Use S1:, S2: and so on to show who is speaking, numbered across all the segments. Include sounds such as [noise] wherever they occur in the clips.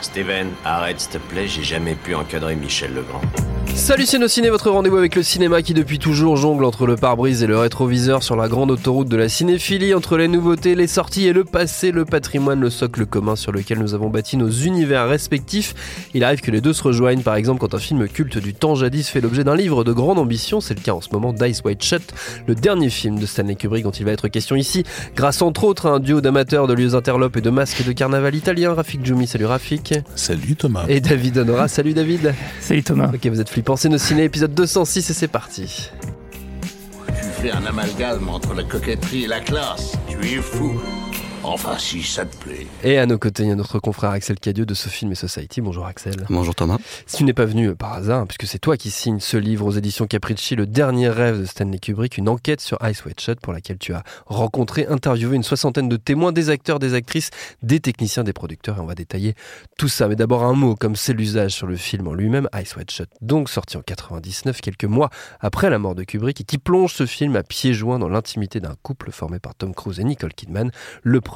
S1: Steven, arrête s'il te plaît, j'ai jamais pu encadrer Michel Legrand.
S2: Salut c'est nos ciné, votre rendez-vous avec le cinéma qui depuis toujours jongle entre le pare-brise et le rétroviseur sur la grande autoroute de la cinéphilie, entre les nouveautés, les sorties et le passé, le patrimoine, le socle commun sur lequel nous avons bâti nos univers respectifs. Il arrive que les deux se rejoignent, par exemple quand un film culte du temps jadis fait l'objet d'un livre de grande ambition, c'est le cas en ce moment d'Ice White Shut, le dernier film de Stanley Kubrick dont il va être question ici, grâce entre autres à un duo d'amateurs de interlopes et de masques de carnaval italien, Rafik Djoumi, salut Rafik.
S3: Salut Thomas.
S2: Et David Honora, salut David.
S4: Salut Thomas.
S2: Ok, vous êtes flippants, c'est nos ciné, épisode 206 et c'est parti.
S5: Tu fais un amalgame entre la coquetterie et la classe. Tu es fou. Enfin, si ça te plaît.
S2: Et à nos côtés, il y a notre confrère Axel Cadieux de ce film et Society. Bonjour Axel.
S6: Bonjour Thomas.
S2: Si tu n'es pas venu euh, par hasard, hein, puisque c'est toi qui signes ce livre aux éditions Capricci, Le dernier rêve de Stanley Kubrick, une enquête sur Ice White Shut pour laquelle tu as rencontré, interviewé une soixantaine de témoins, des acteurs, des actrices, des techniciens, des producteurs, et on va détailler tout ça. Mais d'abord un mot, comme c'est l'usage sur le film en lui-même, Ice White Shut, donc sorti en 99, quelques mois après la mort de Kubrick, et qui plonge ce film à pieds joints dans l'intimité d'un couple formé par Tom Cruise et Nicole Kidman, le premier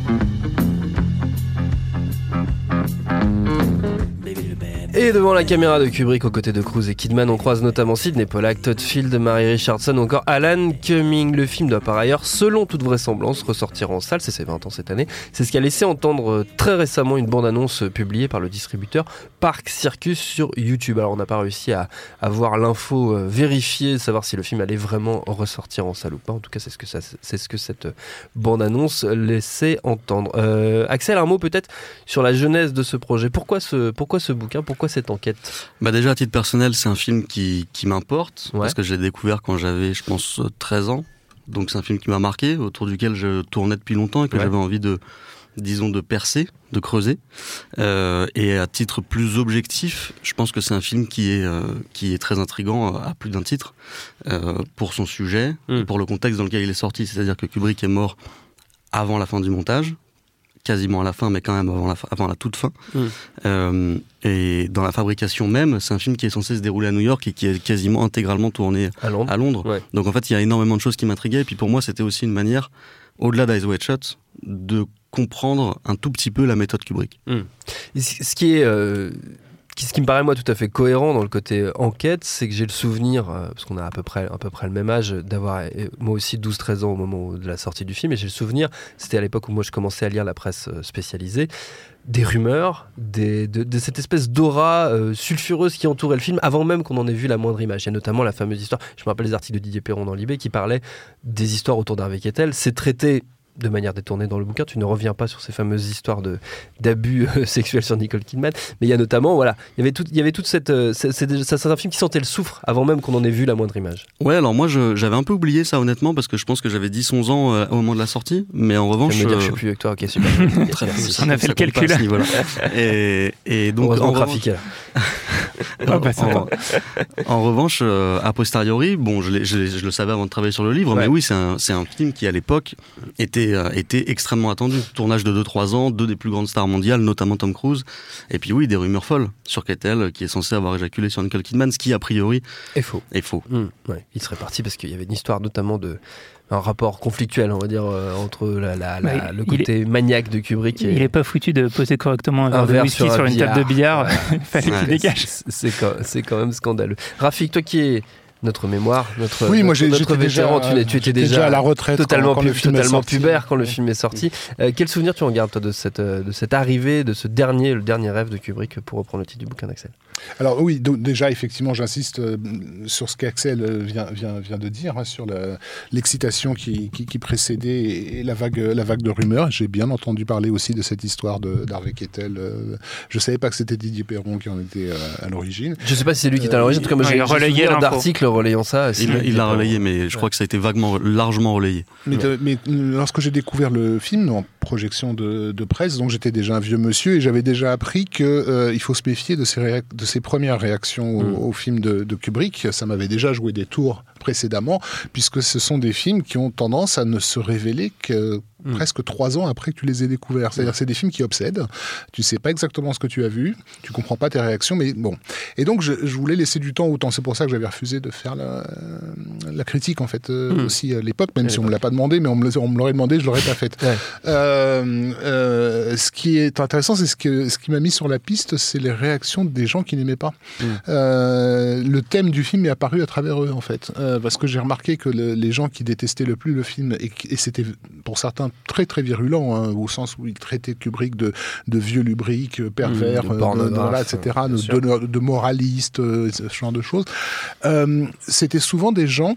S2: Et devant la caméra de Kubrick aux côtés de Cruise et Kidman, on croise notamment Sidney Pollack, Todd Field, Mary Richardson ou encore Alan Cumming. Le film doit par ailleurs, selon toute vraisemblance, ressortir en salle, c'est ses 20 ans cette année. C'est ce qui a laissé entendre euh, très récemment une bande-annonce publiée par le distributeur Park Circus sur YouTube. Alors on n'a pas réussi à avoir l'info euh, vérifiée, savoir si le film allait vraiment ressortir en salle ou pas. En tout cas, c'est ce que, ça, c'est ce que cette bande-annonce laissait entendre. Euh, Axel, un mot peut-être sur la genèse de ce projet. Pourquoi ce, pourquoi ce bouquin? Pourquoi cette enquête?
S6: Bah déjà à titre personnel, c'est un film qui, qui m'importe
S2: Ouais.
S6: parce que je l'ai découvert quand j'avais, je pense, 13 ans. Donc c'est un film qui m'a marqué, autour duquel je tournais depuis longtemps et que
S2: Ouais.
S6: j'avais envie de, disons, de percer, de creuser. Euh, et à titre plus objectif, je pense que c'est un film qui est euh, qui est très intrigant à plus d'un titre euh, pour son sujet
S2: Mm.
S6: et pour le contexte dans lequel il est sorti. C'est-à-dire que Kubrick est mort avant la fin du montage, quasiment à la fin, mais quand même avant la, fin- avant la toute fin.
S2: Mm.
S6: Euh, et dans la fabrication même, c'est un film qui est censé se dérouler à New York et qui est quasiment intégralement tourné
S2: à Londres
S6: à Londres.
S2: Ouais.
S6: Donc en fait, il y a énormément de choses qui m'intriguaient. Et puis pour moi, c'était aussi une manière, au-delà d'Eyes Wide Shut, de comprendre un tout petit peu la méthode Kubrick.
S2: Et Ce qui est. euh, ce qui me paraît moi tout à fait cohérent dans le côté euh, enquête, c'est que j'ai le souvenir, euh, parce qu'on a à peu près, le même âge, d'avoir euh, moi aussi 12-13 ans au moment de la sortie du film, et j'ai le souvenir, c'était à l'époque où moi je commençais à lire la presse spécialisée, des rumeurs, de, cette espèce d'aura sulfureuse qui entourait le film avant même qu'on en ait vu la moindre image. Il y a notamment la fameuse histoire, je me rappelle les articles de Didier Perron dans Libé qui parlaient des histoires autour d'Harvey Kettel. C'est traité de manière détournée dans le bouquin. Tu ne reviens pas sur ces fameuses histoires de d'abus euh, [laughs] sexuels sur Nicole Kidman, mais il y a notamment voilà, il y avait tout, il y avait toute cette, euh, c'est un film qui sentait le soufre avant même qu'on en ait vu la moindre image.
S6: Ouais, alors moi, je- j'avais un peu oublié ça, honnêtement, parce que je pense que j'avais 10-11 ans euh, au moment de la sortie. Mais en revanche.
S2: de me dire, je
S6: euh,
S2: suis plus avec toi. Ok, super. [laughs]
S6: Très bien.
S4: On a fait le calcul.
S6: ce niveau-là. Et, et donc, en revanche. [laughs]
S4: Ah bah,
S6: en, en revanche, euh, a posteriori, bon, je, l'ai- je l'ai- je le savais avant de travailler sur le livre,
S2: Ouais.
S6: mais oui, c'est un, c'est un film qui, à l'époque, était, euh, était extrêmement attendu. Tournage de 2-3 ans, deux des plus grandes stars mondiales, notamment Tom Cruise. Et puis oui, des rumeurs folles sur Kettel, qui est censé avoir éjaculé sur Nicole Kidman, ce qui, a priori,
S2: Et faux.
S6: est faux.
S2: Hmm, ouais. Il serait parti parce qu'il y avait une histoire notamment de un rapport conflictuel, on va dire, euh, entre la, la- la-
S4: Ouais,
S2: le côté maniaque de Kubrick et
S4: Il est pas foutu de poser correctement un verre
S2: Un
S4: de
S2: verre
S4: whisky
S2: sur
S4: sur,
S2: un
S4: une table de billard. Il [laughs] fallait
S6: Ouais.
S4: qu'il dégage.
S2: C'est- C'est quand, quand même scandaleux. Rafik, toi qui es notre mémoire, notre,
S3: Oui, moi,
S2: notre,
S3: j'ai-
S2: notre
S3: j'étais déjà-
S2: vétéran. tu, tu étais déjà,
S3: déjà à la retraite
S2: totalement,
S3: quand
S2: pu- totalement
S3: sorti.
S2: pubère quand le film est sorti. Euh, quel souvenir tu en gardes toi de cette, euh, de cette arrivée, de ce dernier, le dernier rêve de Kubrick, pour reprendre le titre du bouquin d'Axel?
S3: Alors oui, donc, déjà effectivement, j'insiste euh, sur ce qu'Axel euh, vient, vient, vient de dire, hein, sur l'excitation qui, qui, qui précédait et, et la vague, la vague de rumeurs. J'ai bien entendu parler aussi de cette histoire de- d'Harvey Kettel. euh, je savais pas que c'était Didier Perron qui en était euh, à l'origine.
S2: Je sais pas si c'est lui qui est à l'origine, en tout cas, moi j'ai
S4: il a
S2: j'ai
S4: relayé
S2: d'articles relayant ça.
S6: Il il l'a relayé, mais je crois que ça a été vaguement, largement relayé.
S3: Mais, mais, euh, lorsque j'ai découvert le film en projection de, de presse, donc j'étais déjà un vieux monsieur et j'avais déjà appris que euh, faut se méfier de ses, réac- de ses premières réactions au,
S2: Mm.
S3: au film de, de Kubrick. Ça m'avait déjà joué des tours précédemment, puisque ce sont des films qui ont tendance à ne se révéler que
S2: Mm.
S3: presque trois ans après que tu les aies découverts. C'est-à-dire c'est des films qui obsèdent. Tu sais pas exactement ce que tu as vu, tu comprends pas tes réactions, mais bon. Et donc je, je voulais laisser du temps au temps. C'est pour ça que j'avais refusé de faire la, la critique en fait euh,
S2: Mm.
S3: aussi à l'époque, même
S2: À
S3: si on me l'a pas demandé, mais on me, le- on me l'aurait demandé, je l'aurais pas faite.
S2: Ouais.
S3: Euh, euh, ce qui est intéressant, c'est ce, que, ce qui m'a mis sur la piste, c'est les réactions des gens qui n'aimaient pas.
S2: Mm.
S3: Euh, le thème du film est apparu à travers eux, en fait. Euh, parce que j'ai remarqué que le- les gens qui détestaient le plus le film, et, c'était pour certains très très virulent, hein, au sens où ils traitaient Kubrick de, de vieux lubrique, euh, pervers,
S2: de
S3: euh,
S2: pornographe,
S3: voilà, etc.,
S2: bien
S3: de, de moraliste, euh, ce genre de choses. Euh, c'était souvent des gens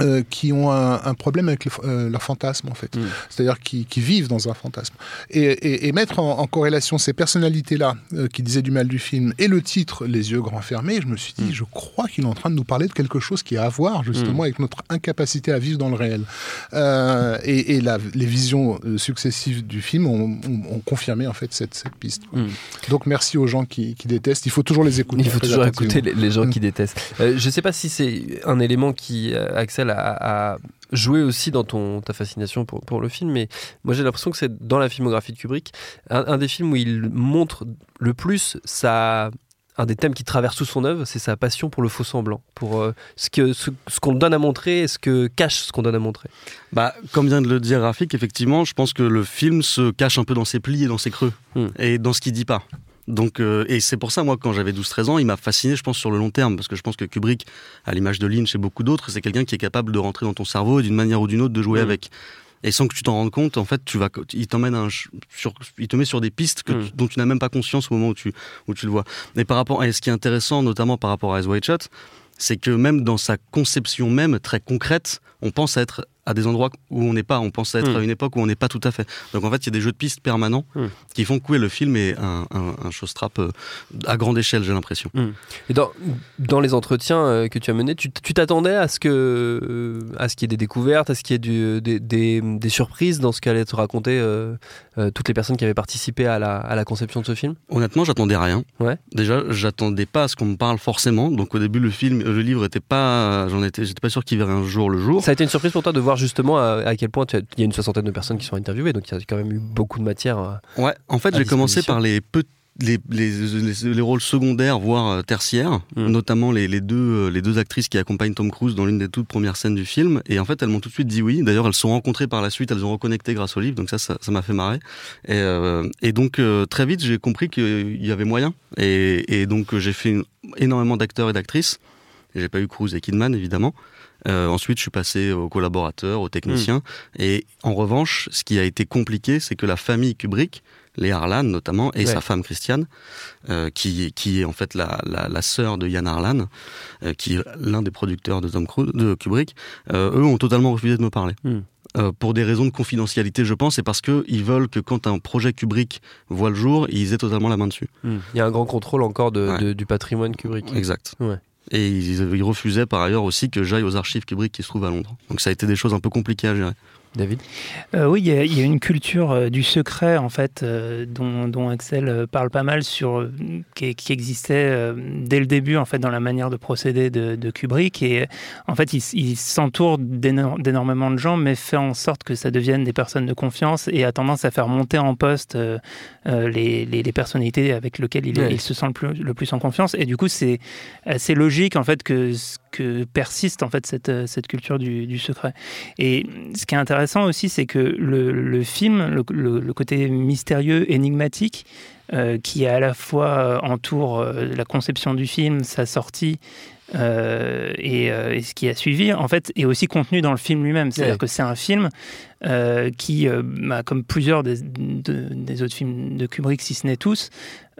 S3: euh, qui ont un, un problème avec le euh, leur fantasme en fait,
S2: Mm.
S3: c'est-à-dire qui, qui vivent dans un fantasme. Et, et- et mettre en, en corrélation ces personnalités-là euh, qui disaient du mal du film et le titre Les yeux grands fermés, je me suis dit, je crois qu'il est en train de nous parler de quelque chose qui a à voir justement avec notre incapacité à vivre dans le réel. Euh, et et la- les visions euh, successives du film ont, ont- ont confirmé en fait cette, cette piste.
S2: Mm.
S3: Donc merci aux gens qui, qui détestent. Il faut toujours les écouter.
S2: Il faut toujours écouter les, les gens
S3: Mm.
S2: qui détestent. Euh, je sais pas si c'est un élément qui, euh, A joué aussi dans ton, ta fascination pour, pour le film, mais moi j'ai l'impression que c'est dans la filmographie de Kubrick, un, un des films où il montre le plus sa un des thèmes qui traverse tout son œuvre, c'est sa passion pour le faux semblant, pour euh, ce que ce, ce qu'on donne à montrer et ce que cache ce qu'on donne à montrer.
S6: Bah, comme vient de le dire Rafik, effectivement, je pense que le film se cache un peu dans ses plis et dans ses creux,
S2: Hmm.
S6: et dans ce qu'il dit pas. Donc, euh, et c'est pour ça, moi, quand j'avais 12-13 ans, il m'a fasciné, je pense, sur le long terme, parce que je pense que Kubrick, à l'image de Lynch et beaucoup d'autres, c'est quelqu'un qui est capable de rentrer dans ton cerveau et d'une manière ou d'une autre de jouer
S2: Mm.
S6: avec. Et sans que tu t'en rendes compte, en fait, tu vas, il t'emmène un sur, il te met sur des pistes que
S2: Mm.
S6: dont tu n'as même pas conscience au moment où tu, où tu le vois. Et par rapport, et ce qui est intéressant, notamment par rapport à Eyes Wide Shut, c'est que même dans sa conception même très concrète, on pense à être à des endroits où on n'est pas, on pense être
S2: Mm.
S6: à une époque où on n'est pas tout à fait. Donc en fait, il y a des jeux de pistes permanents
S2: Mm.
S6: qui font que oui, le film est un, un, un showstrap euh, à grande échelle, j'ai l'impression.
S2: Et dans, dans les entretiens euh, que tu as menés, tu t'attendais à ce que euh, à ce qu'il y ait des découvertes, à ce qu'il y ait du- des, des- des surprises dans ce qu'allaient te raconter euh, euh, toutes les personnes qui avaient participé à la, à la conception de ce film?
S6: Honnêtement, j'attendais rien.
S2: Ouais.
S6: Déjà, j'attendais pas à ce qu'on me parle forcément. Donc au début, le film, le livre était pas, j'en étais, j'étais pas sûr qu'il verrait un jour le jour.
S2: Ça a été une surprise pour toi de voir justement à, à quel point il y a une soixantaine de personnes qui sont interviewées, donc il y a quand même eu beaucoup de matière. euh.
S6: Ouais, en fait, j'ai commencé par les, pe- les, les, les- les rôles secondaires, voire euh, tertiaires,
S2: Mm.
S6: notamment les, les deux, euh, les deux actrices qui accompagnent Tom Cruise dans l'une des toutes premières scènes du film. Et en fait, elles m'ont tout de suite dit oui. D'ailleurs, elles se sont rencontrées par la suite, elles ont reconnecté grâce au livre, donc ça, ça m'a fait marrer. Et, euh, et donc, euh, très vite, j'ai compris qu'il y avait moyen. Et, et donc, j'ai fait une- énormément d'acteurs et d'actrices. J'ai pas eu Cruise et Kidman, évidemment. Euh, ensuite, je suis passé aux collaborateurs, aux techniciens. Et en revanche, ce qui a été compliqué, c'est que la famille Kubrick, les Harlan notamment, et
S2: Ouais.
S6: sa femme Christiane, euh, qui, qui est en fait la, la, la sœur de Yann Harlan, euh, qui est l'un des producteurs de Tom Cruise, de Kubrick, eux ont totalement refusé de me parler.
S2: Hmm.
S6: Euh, pour des raisons de confidentialité, je pense, et parce qu'ils veulent que quand un projet Kubrick voit le jour, ils aient totalement la main dessus.
S2: Il y a un grand contrôle encore de,
S6: Ouais.
S2: de- du patrimoine Kubrick.
S6: Exact.
S2: Ouais.
S6: Et ils, refusaient par ailleurs aussi que j'aille aux archives Kubrick qui se trouvent à Londres. Donc ça a été des choses un peu compliquées à gérer.
S2: David
S4: Euh, oui, il y, a- il y a une culture euh, du secret en fait euh, dont, dont Axel parle pas mal sur qui, qui existait dès le début en fait dans la manière de procéder de, de Kubrick et en fait il, s'entoure d'éno- d'énormément de gens mais fait en sorte que ça devienne des personnes de confiance et a tendance à faire monter en poste les, les- les personnalités avec lesquelles il, est-
S2: Ouais.
S4: il se sent le plus, le plus en confiance et du coup c'est assez logique en fait que que persiste en fait cette, euh, cette culture du, du secret. Et ce qui est intéressant aussi, c'est que le, le film, le, le- le côté mystérieux, énigmatique, qui à la fois entoure la conception du film, sa sortie, euh, et, et, ce qui a suivi, en fait, est aussi contenu dans le film lui-même. C'est-à-dire que c'est un film euh, qui, euh, bah, comme plusieurs des, des, autres films de Kubrick, si ce n'est tous,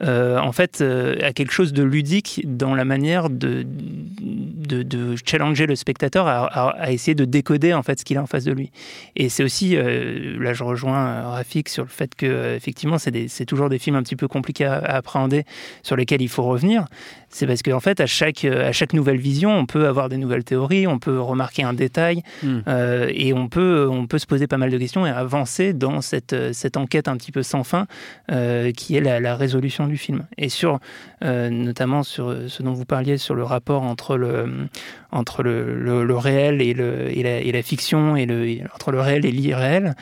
S4: euh, en fait, a quelque chose de ludique dans la manière de, de, challenger le spectateur à, essayer de décoder en fait ce qu'il a en face de lui. Et c'est aussi, là je rejoins Rafik sur le fait que effectivement c'est toujours des films un petit peu compliqués à, appréhender, sur lesquels il faut revenir. C'est parce qu'en fait à chaque, à chaque nouvelle vision, on peut avoir des nouvelles théories, on peut remarquer un détail, hmm. et on peut, on peut se poser pas mal de questions et avancer dans cette, euh, cette enquête un petit peu sans fin euh, qui est la, résolution du film. Et sur, euh, notamment sur ce dont vous parliez, sur le rapport entre le, entre le, le, réel et, le, et, la, et la fiction, et le, entre le réel et l'irréel,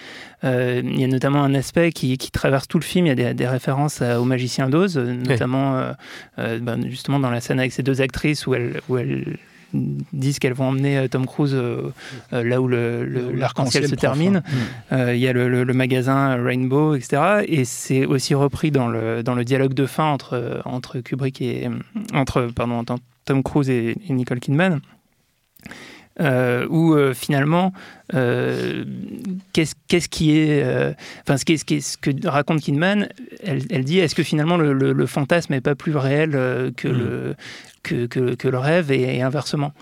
S4: il y a notamment un aspect qui, qui, traverse tout le film. Il y a des, des références au magicien d'Oz, notamment ben, justement dans la scène avec ces deux actrices où elles, où elles disent qu'elles vont emmener euh, Tom Cruise euh, euh, là où l'arc-en-ciel se termine. Il y a le, magasin Rainbow, etc. Et c'est aussi repris dans le, dans le dialogue de fin entre, entre Kubrick et entre pardon, Tom Cruise et, Nicole Kidman. où finalement, qu'est-ce qui est, enfin ce, ce, ce, que raconte Kidman, elle, elle dit est-ce que finalement le, fantasme n'est pas plus réel que mm. le que, le rêve et, inversement.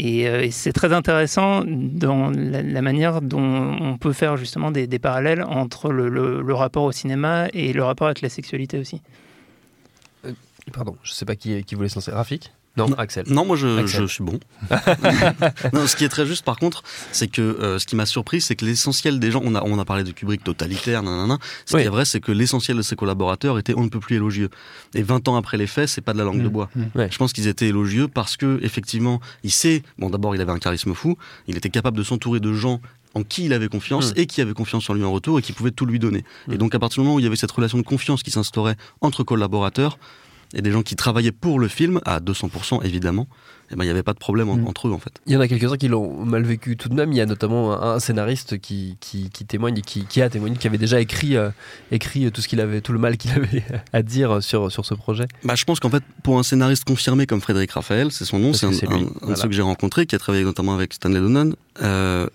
S4: Euh, et, c'est très intéressant dans la, manière dont on peut faire justement des, parallèles entre le, rapport au cinéma et le rapport avec la sexualité aussi.
S2: Euh, pardon, je ne sais pas qui, qui voulait se lancer. Rafik? Non, Axel.
S6: Non, moi je, je suis bon. [laughs] non, ce qui est très juste par contre, c'est que euh, ce qui m'a surpris, c'est que l'essentiel des gens, on a, on a parlé de Kubrick totalitaire, nanana. Ce qui est vrai, c'est que l'essentiel de ses collaborateurs était on ne peut plus élogieux. Et 20 ans après les faits, c'est pas de la langue de mmh. bois. Mmh. Je pense qu'ils étaient élogieux parce que effectivement, il sait, bon d'abord il avait un charisme fou, il était capable de s'entourer de gens en qui il avait confiance mmh. et qui avait confiance en lui en retour et qui pouvait tout lui donner. Et donc à partir du moment où il y avait cette relation de confiance qui s'instaurait entre collaborateurs, et des gens qui travaillaient pour le film, à 200% évidemment, eh ben, il n'y avait pas de problème mm. entre eux en fait.
S2: Il y en a quelques-uns qui l'ont mal vécu tout de même. Il y a notamment un, scénariste qui, qui, témoigne, qui, qui, a témoigné, qui avait déjà écrit, euh, écrit tout ce qu'il avait, tout le mal qu'il [laughs] avait à dire sur, sur ce projet.
S6: Bah, je pense qu'en fait, pour un scénariste confirmé comme Frédéric Raphaël, c'est son nom, c'est un, de ceux que j'ai rencontré, qui a travaillé notamment avec Stanley Donen. Euh,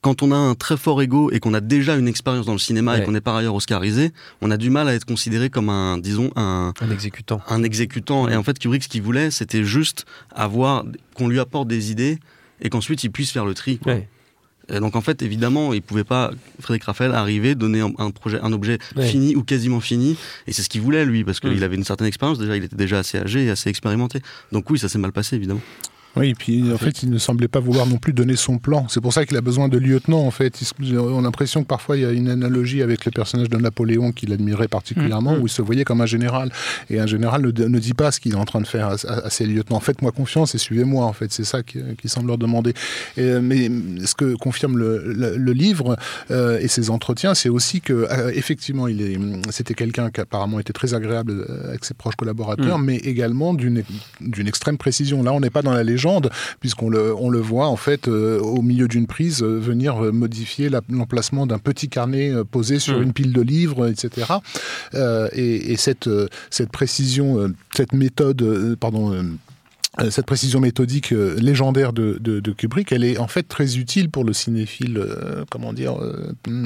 S6: quand on a un très fort ego et qu'on a déjà une expérience dans le cinéma et qu'on est par ailleurs oscarisé, on a du mal à être considéré comme un, disons, un,
S2: un exécutant.
S6: Un exécutant. Et en fait, Kubrick, ce qu'il voulait, c'était juste avoir, qu'on lui apporte des idées et qu'ensuite il puisse faire le tri. Et donc en fait, évidemment, il pouvait pas, Frédéric Raphaël, arriver, donner un, projet, un objet fini ou quasiment fini. Et c'est ce qu'il voulait, lui, parce qu'il mm. avait une certaine expérience. Déjà, il était déjà assez âgé et assez expérimenté. Donc oui, ça s'est mal passé, évidemment.
S3: Oui, et puis en fait, il ne semblait pas vouloir non plus donner son plan. C'est pour ça qu'il a besoin de lieutenant, en fait. On a l'impression que parfois il y a une analogie avec le personnage de Napoléon qu'il admirait particulièrement, mm, mm. où il se voyait comme un général. Et un général ne, dit pas ce qu'il est en train de faire à, ses lieutenants. Faites-moi confiance et suivez-moi, en fait. C'est ça qu'il semble leur demander. mais ce que confirme le, livre euh, et ses entretiens, c'est aussi que, euh, effectivement, il est, c'était quelqu'un qui apparemment était très agréable euh, avec ses proches collaborateurs, mm. mais également d'une extrême précision. Là, on n'est pas dans la légende puisqu'on le, on le voit en fait euh, au milieu d'une prise euh, venir euh, modifier l'emplacement d'un petit carnet posé sur hmm. une pile de livres, etc. et, et cette, cette précision, cette méthode, pardon cette précision méthodique euh, légendaire de, de, de, Kubrick, elle est en fait très utile pour le cinéphile, euh, comment dire,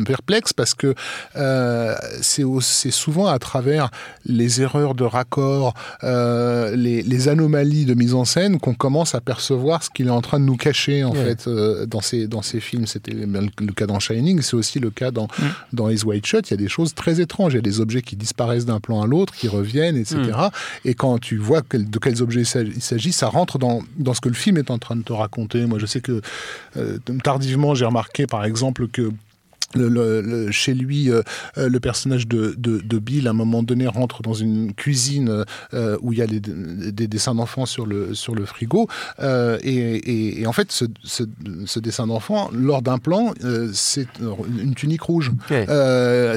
S3: perplexe, parce que euh, c'est souvent à travers les erreurs de raccord, euh, les, les, anomalies de mise en scène qu'on commence à percevoir ce qu'il est en train de nous cacher en fait dans ces dans ces films. C'était le cas dans Shining, c'est aussi le cas dans mm. dans Eyes White Shut. Il y a des choses très étranges. Il y a des objets qui disparaissent d'un plan à l'autre, qui reviennent, etc. Mm. Et quand tu vois de quels objets il s'agit, ça rentre dans, ce que le film est en train de te raconter. Moi, je sais que euh, tardivement, j'ai remarqué, par exemple, que le, chez lui, euh, euh, le personnage de, de, Bill, à un moment donné, rentre dans une cuisine euh, où il y a des dessins d'enfants sur le, sur le frigo. Et, et, en fait, ce, ce, dessin d'enfant, lors d'un plan, c'est une tunique rouge.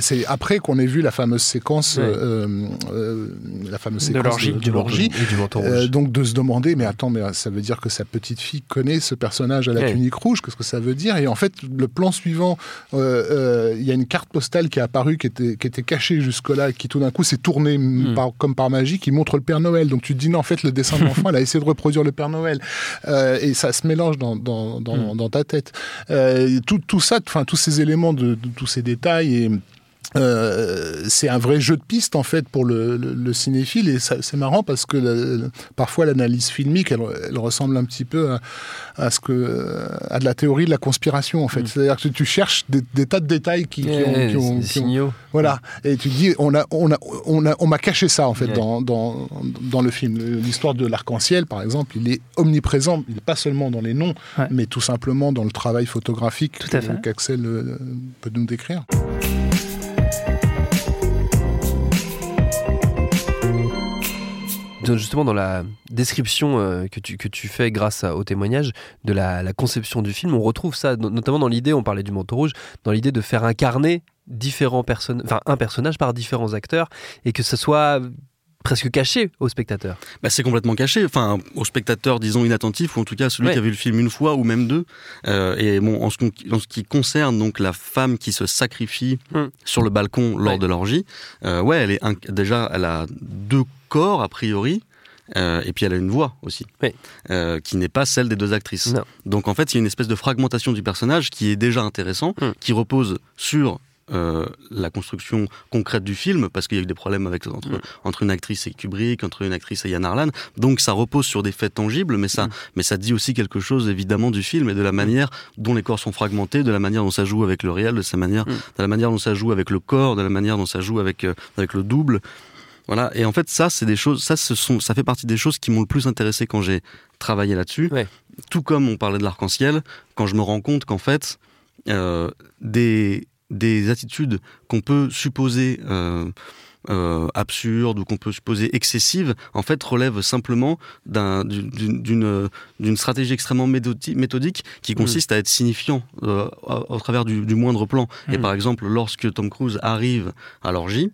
S3: c'est après qu'on ait vu la fameuse séquence, la fameuse séquence
S4: de l'orgie,
S3: donc de se demander, mais attends, mais ça veut dire que sa petite fille connaît ce personnage à la tunique rouge Qu'est-ce que ça veut dire? Et en fait, le plan suivant euh, il y a une carte postale qui est apparue, qui était, qui était cachée jusque-là, qui tout d'un coup s'est tournée
S2: Hmm.
S3: par- comme par magie, qui montre le Père Noël. Donc tu te dis, non, en fait, le dessin de l'enfant, elle a essayé de reproduire le Père Noël. Euh, et ça se mélange dans, dans, dans,
S2: Hmm.
S3: dans ta tête. Euh, tout, tout ça, enfin, tous ces éléments, de, de tous ces détails et. Euh, c'est un vrai jeu de piste en fait pour le, le- le cinéphile. Et c'est marrant parce que le- parfois l'analyse filmique elle, elle ressemble un petit peu à, à ce que à de la théorie de la conspiration en fait. C'est-à-dire que tu cherches des, des tas de détails qui, qui ont,
S2: Ouais,
S3: qui ont-
S2: des
S3: qui ont-
S2: signaux.
S3: voilà. Et tu dis on a on a on a on m'a caché ça en fait dans, dans dans le film. L'histoire de l'arc-en-ciel par exemple il est omniprésent. Il n'est pas seulement dans les noms
S4: Ouais.
S3: mais tout simplement dans le travail photographique qu'Axel euh, peut nous décrire
S2: Justement, dans la description euh, que, tu, fais grâce au témoignage de la, conception du film, on retrouve ça, no- notamment dans l'idée, on parlait du manteau rouge, dans l'idée de faire incarner différents personnages, enfin un personnage par différents acteurs, et que ce soit presque caché au spectateur.
S6: Bah, c'est complètement caché, enfin au spectateur disons inattentif ou en tout cas celui
S2: Ouais.
S6: qui a vu le film une fois ou même deux. Euh, et bon, en ce, con- en ce qui concerne donc la femme qui se sacrifie
S2: Hmm.
S6: sur le balcon lors
S2: Ouais.
S6: de l'orgie, euh, ouais, elle est inc- déjà elle a deux corps a priori. euh, et puis elle a une voix aussi, euh, qui n'est pas celle des deux actrices.
S2: Non.
S6: Donc en fait, il y a une espèce de fragmentation du personnage qui est déjà intéressant,
S2: Hmm.
S6: qui repose sur euh, la construction concrète du film, parce qu'il y a eu des problèmes avec, entre,
S2: Hmm.
S6: entre une actrice et Kubrick, entre une actrice et Yann Arlan. Donc ça repose sur des faits tangibles, mais ça, mais ça dit aussi quelque chose évidemment du film et de la manière dont les corps sont fragmentés, de la manière dont ça joue avec le réel, de sa manière,
S2: Mm.
S6: de la manière dont ça joue avec le corps, de la manière dont ça joue avec euh, avec le double. Voilà. Et en fait, ça, c'est des choses, ça, ce sont, ça fait partie des choses qui m'ont le plus intéressé quand j'ai travaillé là-dessus.
S2: Ouais.
S6: Tout comme on parlait de l'arc-en-ciel, quand je me rends compte qu'en fait, euh, des, des attitudes qu'on peut supposer euh, euh, absurdes ou qu'on peut supposer excessives, en fait, relèvent simplement d'un- d'une stratégie extrêmement méthodi- méthodique qui consiste à être signifiant euh, au, au travers du, du moindre plan. Et
S4: Mm.
S6: par exemple, lorsque Tom Cruise arrive à l'orgie,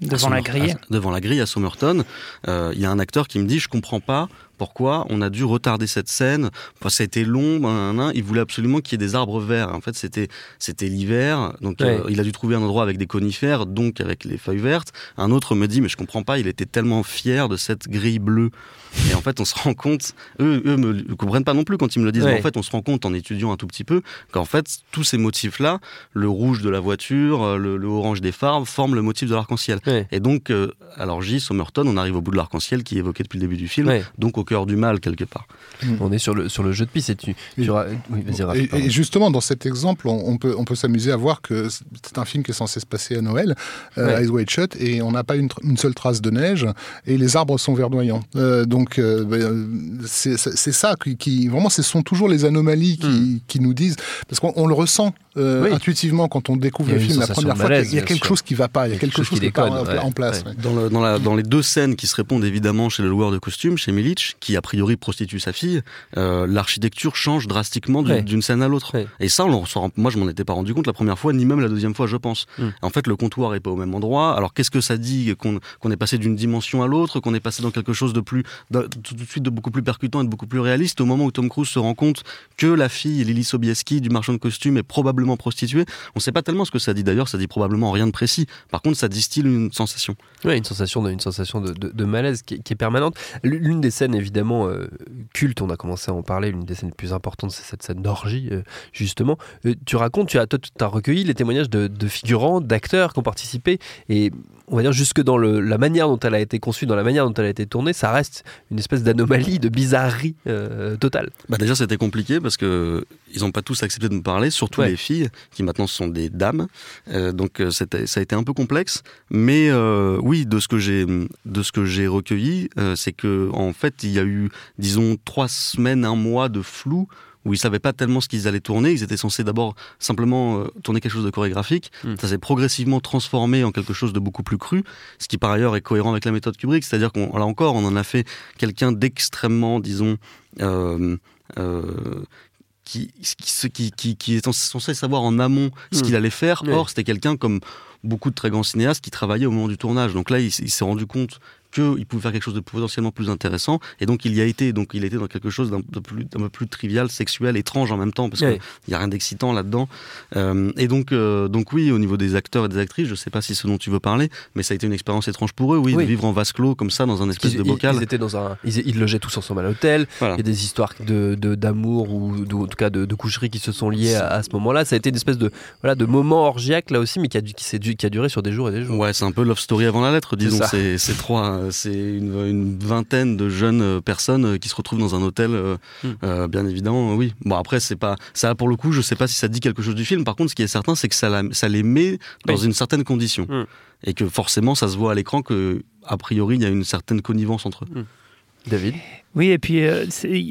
S4: devant la grille.
S6: à- devant la grille à Somerton, euh, il y a un acteur qui me dit je comprends pas pourquoi on a dû retarder cette scène. Ça a été long, ben, nan. il voulait absolument qu'il y ait des arbres verts. En fait, c'était c'était l'hiver, donc euh, il a dû trouver un endroit avec des conifères, donc avec les feuilles vertes. Un autre me dit mais je comprends pas, il était tellement fier de cette grille bleue. Et en fait, on se rend compte, eux, eux me comprennent pas non plus quand ils me le disent.
S2: Ouais.
S6: Mais en fait, on se rend compte en étudiant un tout petit peu qu'en fait, tous ces motifs-là, le rouge de la voiture, euh, le, le orange des phares, forment le motif de l'arc-en-ciel.
S2: Ouais.
S6: Et donc, euh, à l'orgie, Somerton, on arrive au bout de l'arc-en-ciel qui est évoqué depuis le début du film, donc au cœur du mal quelque part.
S2: On est sur le, sur le jeu de piste et tu. tu
S3: Et-
S2: ra- Oui, vas-y, Raph,
S3: Et,
S2: pardon.
S3: et justement, dans cet exemple, on, on peut, on peut s'amuser à voir que c'est un film qui est censé se passer à Noël, euh,
S2: Ouais.
S3: Eyes Wide Shut, et on n'a pas une, seule trace de neige, et les arbres sont verdoyants. Euh, donc, euh, ben, euh, c'est c'est- c'est ça qui, qui- Vraiment, ce sont toujours les anomalies qui, qui nous disent. Parce qu'on on le ressent euh,
S2: Hmm. Oui.
S3: intuitivement quand on découvre le film la première fois.
S2: malaise,
S3: Il y a quelque
S2: sûr.
S3: chose qui va pas, il y a quelque chose qui n'est pas en- place.
S2: ouais.
S3: ouais.
S6: Dans, le- dans, la- dans les deux scènes qui se répondent évidemment chez le loueur de costumes, chez Milic, qui a priori prostitue sa fille, euh, l'architecture change drastiquement d'une scène à l'autre.
S2: Ouais.
S6: Et ça, on moi je m'en étais pas rendu compte la première fois, ni même la deuxième fois, je pense.
S2: Mm.
S6: En fait, le comptoir est pas au même endroit. Alors qu'est-ce que ça dit qu'on est passé d'une dimension à l'autre, qu'on est passé dans quelque chose de plus, de- tout de suite de beaucoup plus percutant et de beaucoup plus réaliste au moment où Tom Cruise se rend compte que la fille Lily Sobieski du marchand de costumes est probablement prostituée. On sait pas tellement ce que ça dit d'ailleurs, ça dit probablement rien de précis. Par contre, ça distille une sensation.
S2: Ouais, une sensation de, une sensation de, de- de malaise qui, est- qui est permanente. L'une des scènes évidemment euh, cultes, on a commencé à en parler, l'une des scènes les plus importantes, c'est cette scène d'orgie, euh, justement. Euh, tu racontes, tu as, toi, as recueilli les témoignages de, de figurants, d'acteurs qui ont participé, et on va dire jusque dans le, la manière dont elle a été conçue, dans la manière dont elle a été tournée, ça reste une espèce d'anomalie, de bizarrerie totale.
S6: Bah déjà c'était compliqué parce que ils n'ont pas tous accepté de me parler, surtout
S2: Ouais.
S6: les filles qui maintenant sont des dames. Euh, donc euh, ça a été un peu complexe, mais euh, oui de ce que j'ai de ce que j'ai recueilli, euh, c'est que en fait il y a eu disons trois semaines, un mois de flou où ils savaient pas tellement ce qu'ils allaient tourner. Ils étaient censés d'abord simplement tourner quelque chose de chorégraphique.
S2: Mm.
S6: Ça s'est progressivement transformé en quelque chose de beaucoup plus cru, ce qui par ailleurs est cohérent avec la méthode Kubrick. C'est-à-dire qu'on là encore, on en a fait quelqu'un d'extrêmement, disons, euh, euh, qui, qui, qui, qui, qui est censé savoir en amont ce
S2: Mm.
S6: qu'il allait faire. Or, c'était quelqu'un comme beaucoup de très grands cinéastes qui travaillaient au moment du tournage. Donc là, il, s'est rendu compte qu'il pouvait faire quelque chose de potentiellement plus intéressant, et donc il y a été. Donc il était dans quelque chose d'un plus, peu plus trivial, sexuel, étrange en même temps, parce qu'il n'y a rien d'excitant là-dedans. Euh, et donc, euh, donc oui, au niveau des acteurs et des actrices, je sais pas si c'est ce dont tu veux parler, mais ça a été une expérience étrange pour eux, oui,
S2: Oui.
S6: de vivre en vase clos comme ça dans un espèce
S2: Ils,
S6: de bocal.
S2: ils étaient dans un, ils, ils logeaient tous ensemble à l'hôtel.
S6: Voilà.
S2: Il y a des histoires de d'amour ou de- en tout cas de, de coucherie qui se sont liées à, à ce moment-là. Ça a été une espèce de voilà de moment orgiaque là aussi, mais qui a, qui, s'est du- qui a duré sur des jours et des jours.
S6: Ouais, c'est un peu love story avant la lettre, disons. C'est trois, c'est une, une vingtaine de jeunes euh, personnes euh, qui se retrouvent dans un hôtel. euh,
S2: Hmm.
S6: euh, bien évidemment, oui. Bon après, c'est pas ça pour le coup. Je sais pas si ça dit quelque chose du film. Par contre, ce qui est certain, c'est que ça, la- ça les met dans
S2: Oui.
S6: une certaine condition
S2: Hmm.
S6: et que forcément, ça se voit à l'écran que a priori, il y a une certaine connivence entre eux.
S2: David?
S4: Oui, et puis euh,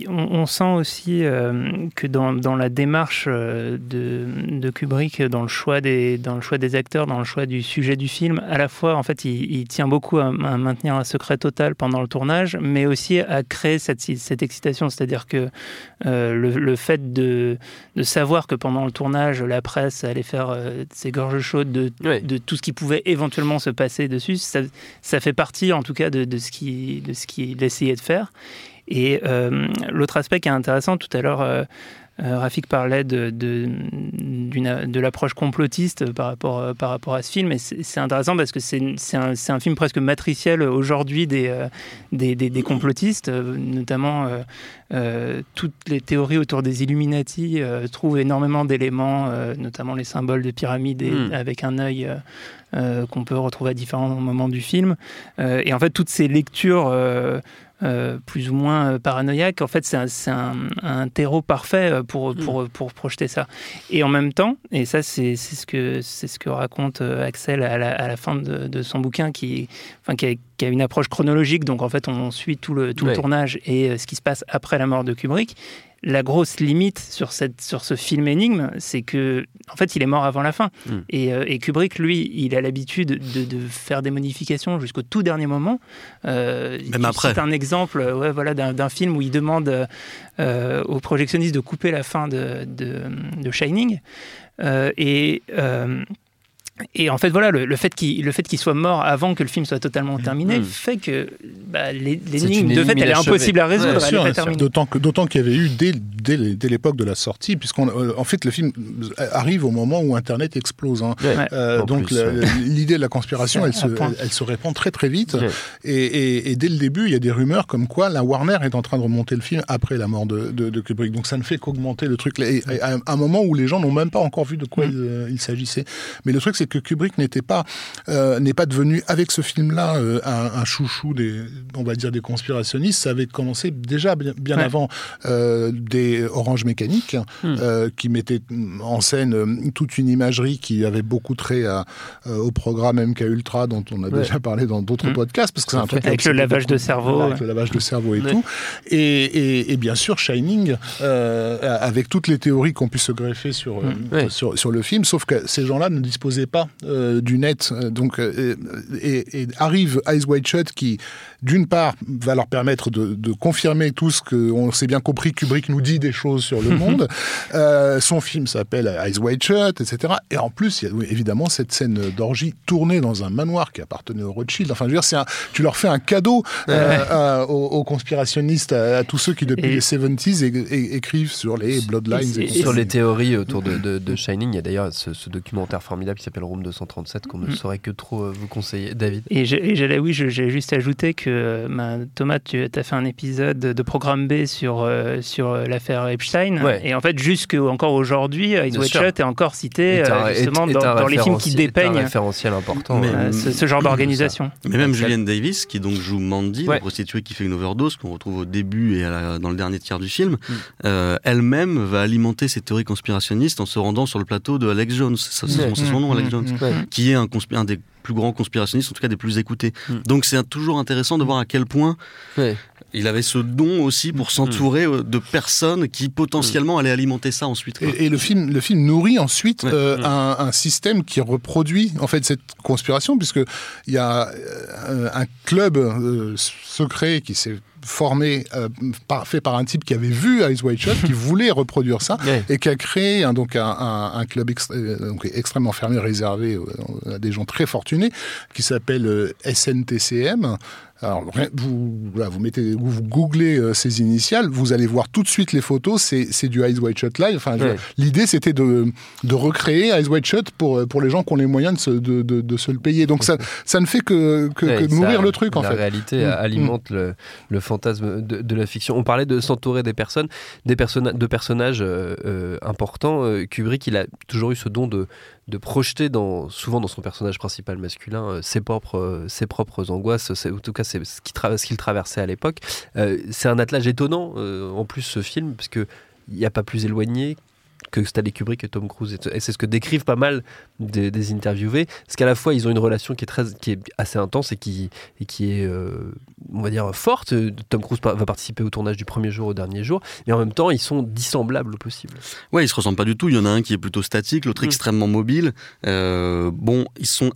S4: on, on sent aussi euh, que dans, dans la démarche euh, de, de Kubrick, dans le, choix des, dans le choix des acteurs, dans le choix du sujet du film, à la fois, en fait, il, il tient beaucoup à, à maintenir un secret total pendant le tournage, mais aussi à créer cette, cette excitation. C'est-à-dire que euh, le, le fait de, de savoir que pendant le tournage, la presse allait faire ses gorges chaudes de, de tout ce qui pouvait éventuellement se passer dessus, ça, ça fait partie en tout cas de, de ce qu'il de ce qu'il essayait de faire. Et euh, l'autre aspect qui est intéressant, tout à l'heure, euh, euh, Rafik parlait de, de, l'approche complotiste par rapport, par rapport à ce film. Et c'est intéressant parce que c'est un, un film presque matriciel aujourd'hui des, des, des- des complotistes, notamment euh, euh, toutes les théories autour des Illuminati euh, trouvent énormément d'éléments, notamment les symboles de pyramides et-
S2: Mm.
S4: avec un œil. qu'on peut retrouver à différents moments du film. Et en fait, toutes ces lectures euh, plus ou moins euh, paranoïaques, en fait, c'est un, c'est un- un terreau parfait euh, pour, pour, pour projeter ça. Et en même temps, et ça, c'est c'est ce, que, c'est ce que raconte Axel à la, à la fin de, de son bouquin, qui, enfin, qui, a, qui a une approche chronologique. Donc, en fait, on suit tout le, tout
S2: Ouais.
S4: le tournage et ce qui se passe après la mort de Kubrick. La grosse limite sur, cette, sur ce film énigme, c'est que, en fait, il est mort avant la fin.
S2: Mm.
S4: Et, euh, et Kubrick, lui, il a l'habitude de, de faire des modifications jusqu'au tout dernier moment. Euh,
S6: Même après.
S4: cites un exemple euh, ouais, voilà, d'un film où il demande euh, aux projectionnistes de couper la fin de, de, de Shining. Et. Et en fait, voilà, le, le fait qu'il le fait qu'il soit mort avant que le film soit totalement terminé
S2: Mm.
S4: fait que bah, l'énigme, de fait, elle est impossible à résoudre.
S2: Ouais.
S3: D'autant que d'autant qu'il y avait eu dès, dès, dès l'époque de la sortie, puisqu'on euh, en fait le film arrive au moment où Internet explose. hein.
S2: Ouais.
S3: Euh, donc l'idée de la conspiration, [laughs] elle se, elle, elle se répand très très vite.
S2: Ouais.
S3: Et, et- et dès le début, il y a des rumeurs comme quoi la Warner est en train de remonter le film après la mort de, de- de Kubrick. Donc ça ne fait qu'augmenter le truc. Et, et à un moment où les gens n'ont même pas encore vu de quoi il, euh, il s'agissait. Mais le truc, c'est que Kubrick n'était pas euh, n'est pas devenu avec ce film-là euh, un, un chouchou des on va dire des conspirationnistes. Ça avait commencé déjà bien, bien
S4: Ouais.
S3: avant euh, des Orange Mécaniques
S4: Hmm.
S3: euh, qui mettaient en scène toute une imagerie qui avait beaucoup trait à, au programme MK Ultra dont on a
S2: Ouais.
S3: déjà parlé dans d'autres
S4: Hmm.
S3: podcasts parce que c'est un truc
S4: Avec le lavage de cerveau,
S3: Voilà,
S4: ouais.
S3: avec le lavage de cerveau et tout et, et- et bien sûr Shining avec toutes les théories qu'on puisse se greffer sur,
S4: Hmm.
S3: Sur, sur le film sauf que ces gens-là ne disposaient pas euh, du net. Euh, donc euh, et, et arrive Eyes Wide Shut qui d'une part va leur permettre de, de confirmer tout ce qu'on s'est bien compris Kubrick nous dit des choses sur le [laughs] monde. Euh, son film s'appelle Eyes Wide Shut etc et en plus il y a oui, évidemment cette scène d'orgie tournée dans un manoir qui appartenait au Rothschild. Enfin je veux dire un- tu leur fais un cadeau à- aux, aux conspirationnistes à, à tous ceux qui depuis
S4: Et-
S3: les 70s é- é- écrivent sur les bloodlines
S4: Et-
S2: Sur les théories autour de, de- de Shining, il y a d'ailleurs ce, ce documentaire formidable qui s'appelle Room 237 qu'on ne
S4: Mm.
S2: saurait que trop euh, vous conseiller. David
S4: Et j'allais, oui, j'ai juste ajouté que euh, ben, Thomas, tu as fait un épisode de Programme B sur, euh, sur l'affaire Epstein.
S2: Ouais.
S4: Et en fait, jusque encore aujourd'hui, Eyes Wide. Shut est encore cité
S2: Est un-
S4: justement
S2: est- est
S4: dans, les films qui
S2: est un
S4: dépeignent
S2: référentiel important.
S6: Mais-
S4: euh, ce, ce genre d'organisation.
S6: Mais même. Julianne Davis, qui donc joue Mandy,
S2: Ouais.
S6: la prostituée qui fait une overdose, qu'on retrouve au début et à la- dans le dernier tiers du film,
S2: Mm.
S6: euh, elle-même va alimenter ces théories conspirationnistes en se rendant sur le plateau de Alex Jones. Ça, C'est son, c'est son nom,
S4: Mm,
S6: Alex
S4: mm,
S6: Jones.
S4: mm,
S2: Ouais.
S6: Qui est un, des plus grands conspirationnistes, en tout cas des plus écoutés.
S2: Mm.
S6: Donc c'est toujours intéressant de voir à quel point
S2: Ouais.
S6: Il avait ce don aussi pour s'entourer euh, de personnes qui potentiellement allaient alimenter ça ensuite. quoi.
S3: Et, et le film, le film nourrit ensuite
S6: Ouais.
S3: euh,
S6: Mm.
S3: un, un système qui reproduit en fait cette conspiration, puisque il y a euh, un club euh, secret qui s'est formé, euh, par- fait par un type qui avait vu Eyes Wide Shut, qui [laughs] voulait reproduire ça,
S2: Ouais.
S3: et qui a créé un, donc un, un- un club donc extrêmement fermé, réservé à des gens très fortunés, qui s'appelle euh, SNTCM. Alors, vous, voilà, vous mettez, vous, googlez euh, ces initiales, vous allez voir tout de suite les photos. C'est, du Eyes Wide Shut live. Enfin, l'idée c'était de, de recréer Eyes Wide Shut pour euh, pour les gens qui ont les moyens de se, de, de, de se le payer. Donc ça, ça ne fait que, que,
S2: ça-
S3: le truc en
S2: la
S3: fait.
S2: réalité
S3: Mm.
S2: alimente le, le fantasme de, la fiction. On parlait de s'entourer des personnes, des de personnages euh, euh, importants. Kubrick, il a toujours eu ce don de, de projeter souvent dans son personnage principal masculin euh, ses, propres, euh, ses propres angoisses. C'est- En tout cas, c'est ce qu'il traversait à l'époque. Euh, c'est un attelage étonnant, en plus, ce film, parce que il n'y a pas plus éloigné que Stanley Kubrick et Tom Cruise. Et c'est ce que décrivent pas mal des, des interviewés. Parce qu'à la fois, ils ont une relation qui est, très, qui est assez intense et qui, et qui est, euh, on va dire, forte. Tom Cruise va participer au tournage du premier jour au dernier jour. Mais en même temps, ils sont dissemblables au possible.
S6: Ouais, ils se ressemblent pas du tout. Il y en a un qui est plutôt statique, l'autre
S2: Mm.
S6: extrêmement mobile. Euh, bon, ils sont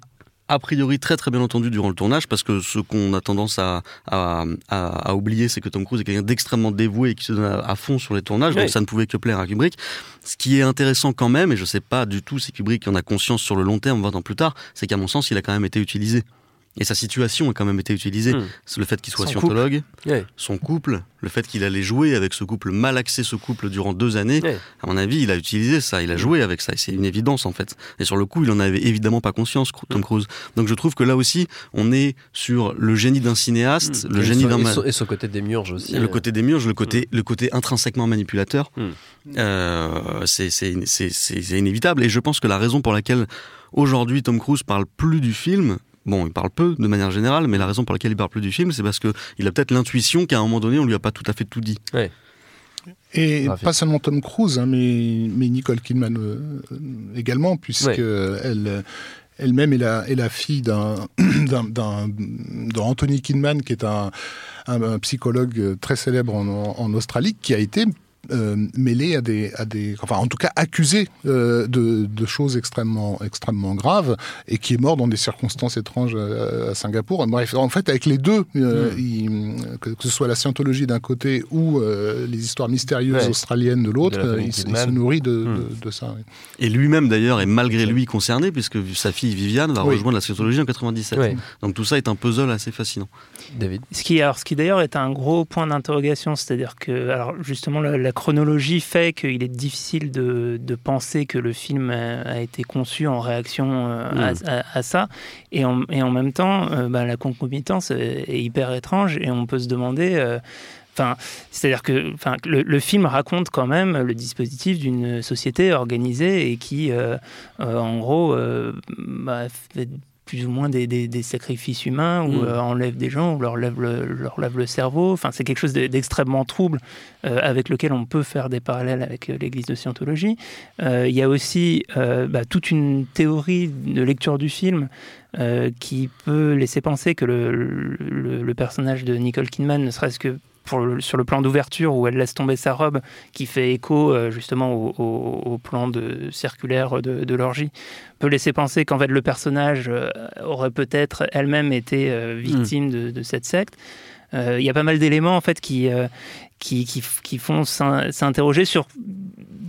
S6: a priori très très bien entendus durant le tournage parce que ce qu'on a tendance à, à, à, à oublier, c'est que Tom Cruise est quelqu'un d'extrêmement dévoué et qui se donne à, à fond sur les tournages, donc ça ne pouvait que plaire à Kubrick. Ce qui est intéressant quand même, et je sais pas du tout si Kubrick en a conscience sur le long terme, 20 ans plus tard, c'est qu'à mon sens, il a quand même été utilisé. Et sa situation a quand même été utilisée.
S2: Mm.
S6: C'est le fait qu'il soit
S2: Son
S6: scientologue, son couple, le fait qu'il allait jouer avec ce couple, mal axé ce couple durant deux années. À mon avis, il a utilisé ça, il a joué avec ça, et c'est une évidence en fait. Et sur le coup, il en avait évidemment pas conscience, Tom Cruise. Donc je trouve que là aussi, on est sur le génie d'un cinéaste, le
S2: Et
S6: génie d'un
S2: et, et son côté démiurge aussi.
S6: le côté des murs, le côté, le côté intrinsèquement manipulateur, euh, c'est c'est- c'est- c'est- c'est inévitable. Et je pense que la raison pour laquelle aujourd'hui Tom Cruise parle plus du film, bon, il parle peu de manière générale, mais la raison pour laquelle il parle plus du film, c'est parce que il a peut-être l'intuition qu'à un moment donné, on lui a pas tout à fait tout dit.
S3: Et
S2: Ravi.
S3: pas seulement Tom Cruise, hein, mais, mais Nicole Kidman euh, également, puisque
S2: Ouais.
S3: elle, elle-même est la, est la fille d'un, [coughs] Anthony Kidman, qui est un, un- un psychologue très célèbre en, en Australie, qui a été euh, mêlé à des, à des, enfin en tout cas accusé euh, de, de choses extrêmement, extrêmement graves et qui est mort dans des circonstances étranges euh, à Singapour. Bref, en fait, avec les deux, euh, il- que, que ce soit la scientologie d'un côté ou euh, les histoires mystérieuses
S2: Ouais.
S3: australiennes de l'autre, il, se- il se nourrit de,
S2: Hmm.
S3: de, de ça. oui.
S6: Et lui-même d'ailleurs est malgré lui concerné puisque sa fille Viviane va
S3: Oui.
S6: rejoindre la scientologie en 97.
S2: Ouais.
S6: Donc tout ça est un puzzle assez fascinant.
S2: David?
S4: Ce qui, alors, ce qui d'ailleurs est un gros point d'interrogation, c'est-à-dire que, alors justement, la, la chronologie fait qu'il est difficile de, de penser que le film a, été conçu en réaction euh, à,
S2: Mm.
S4: à- à ça, et en, et en même temps, euh, bah, la concomitance est, est hyper étrange, et on peut se demander. euh, Enfin, c'est-à-dire que enfin, le, le film raconte quand même le dispositif d'une société organisée et qui, euh, euh, en gros, euh, bah, fait plus ou moins des, des- des sacrifices humains ou
S2: Mm.
S4: euh, enlève des gens ou leur lève le, leur lève le cerveau. Enfin, c'est quelque chose de- d'extrêmement trouble euh, avec lequel on peut faire des parallèles avec euh, l'Église de Scientologie. Il y a aussi bah, toute une théorie de lecture du film qui peut laisser penser que le, le- le personnage de Nicole Kidman, ne serait-ce que pour le- sur le plan d'ouverture où elle laisse tomber sa robe, qui fait écho euh, justement au, au- au plan de, circulaire de, de l'orgie, peut laisser penser qu'en fait le personnage euh, aurait peut-être elle-même été euh, victime de, de cette secte. Il y a pas mal d'éléments en fait qui, qui, qui, qui font s'in- s'interroger sur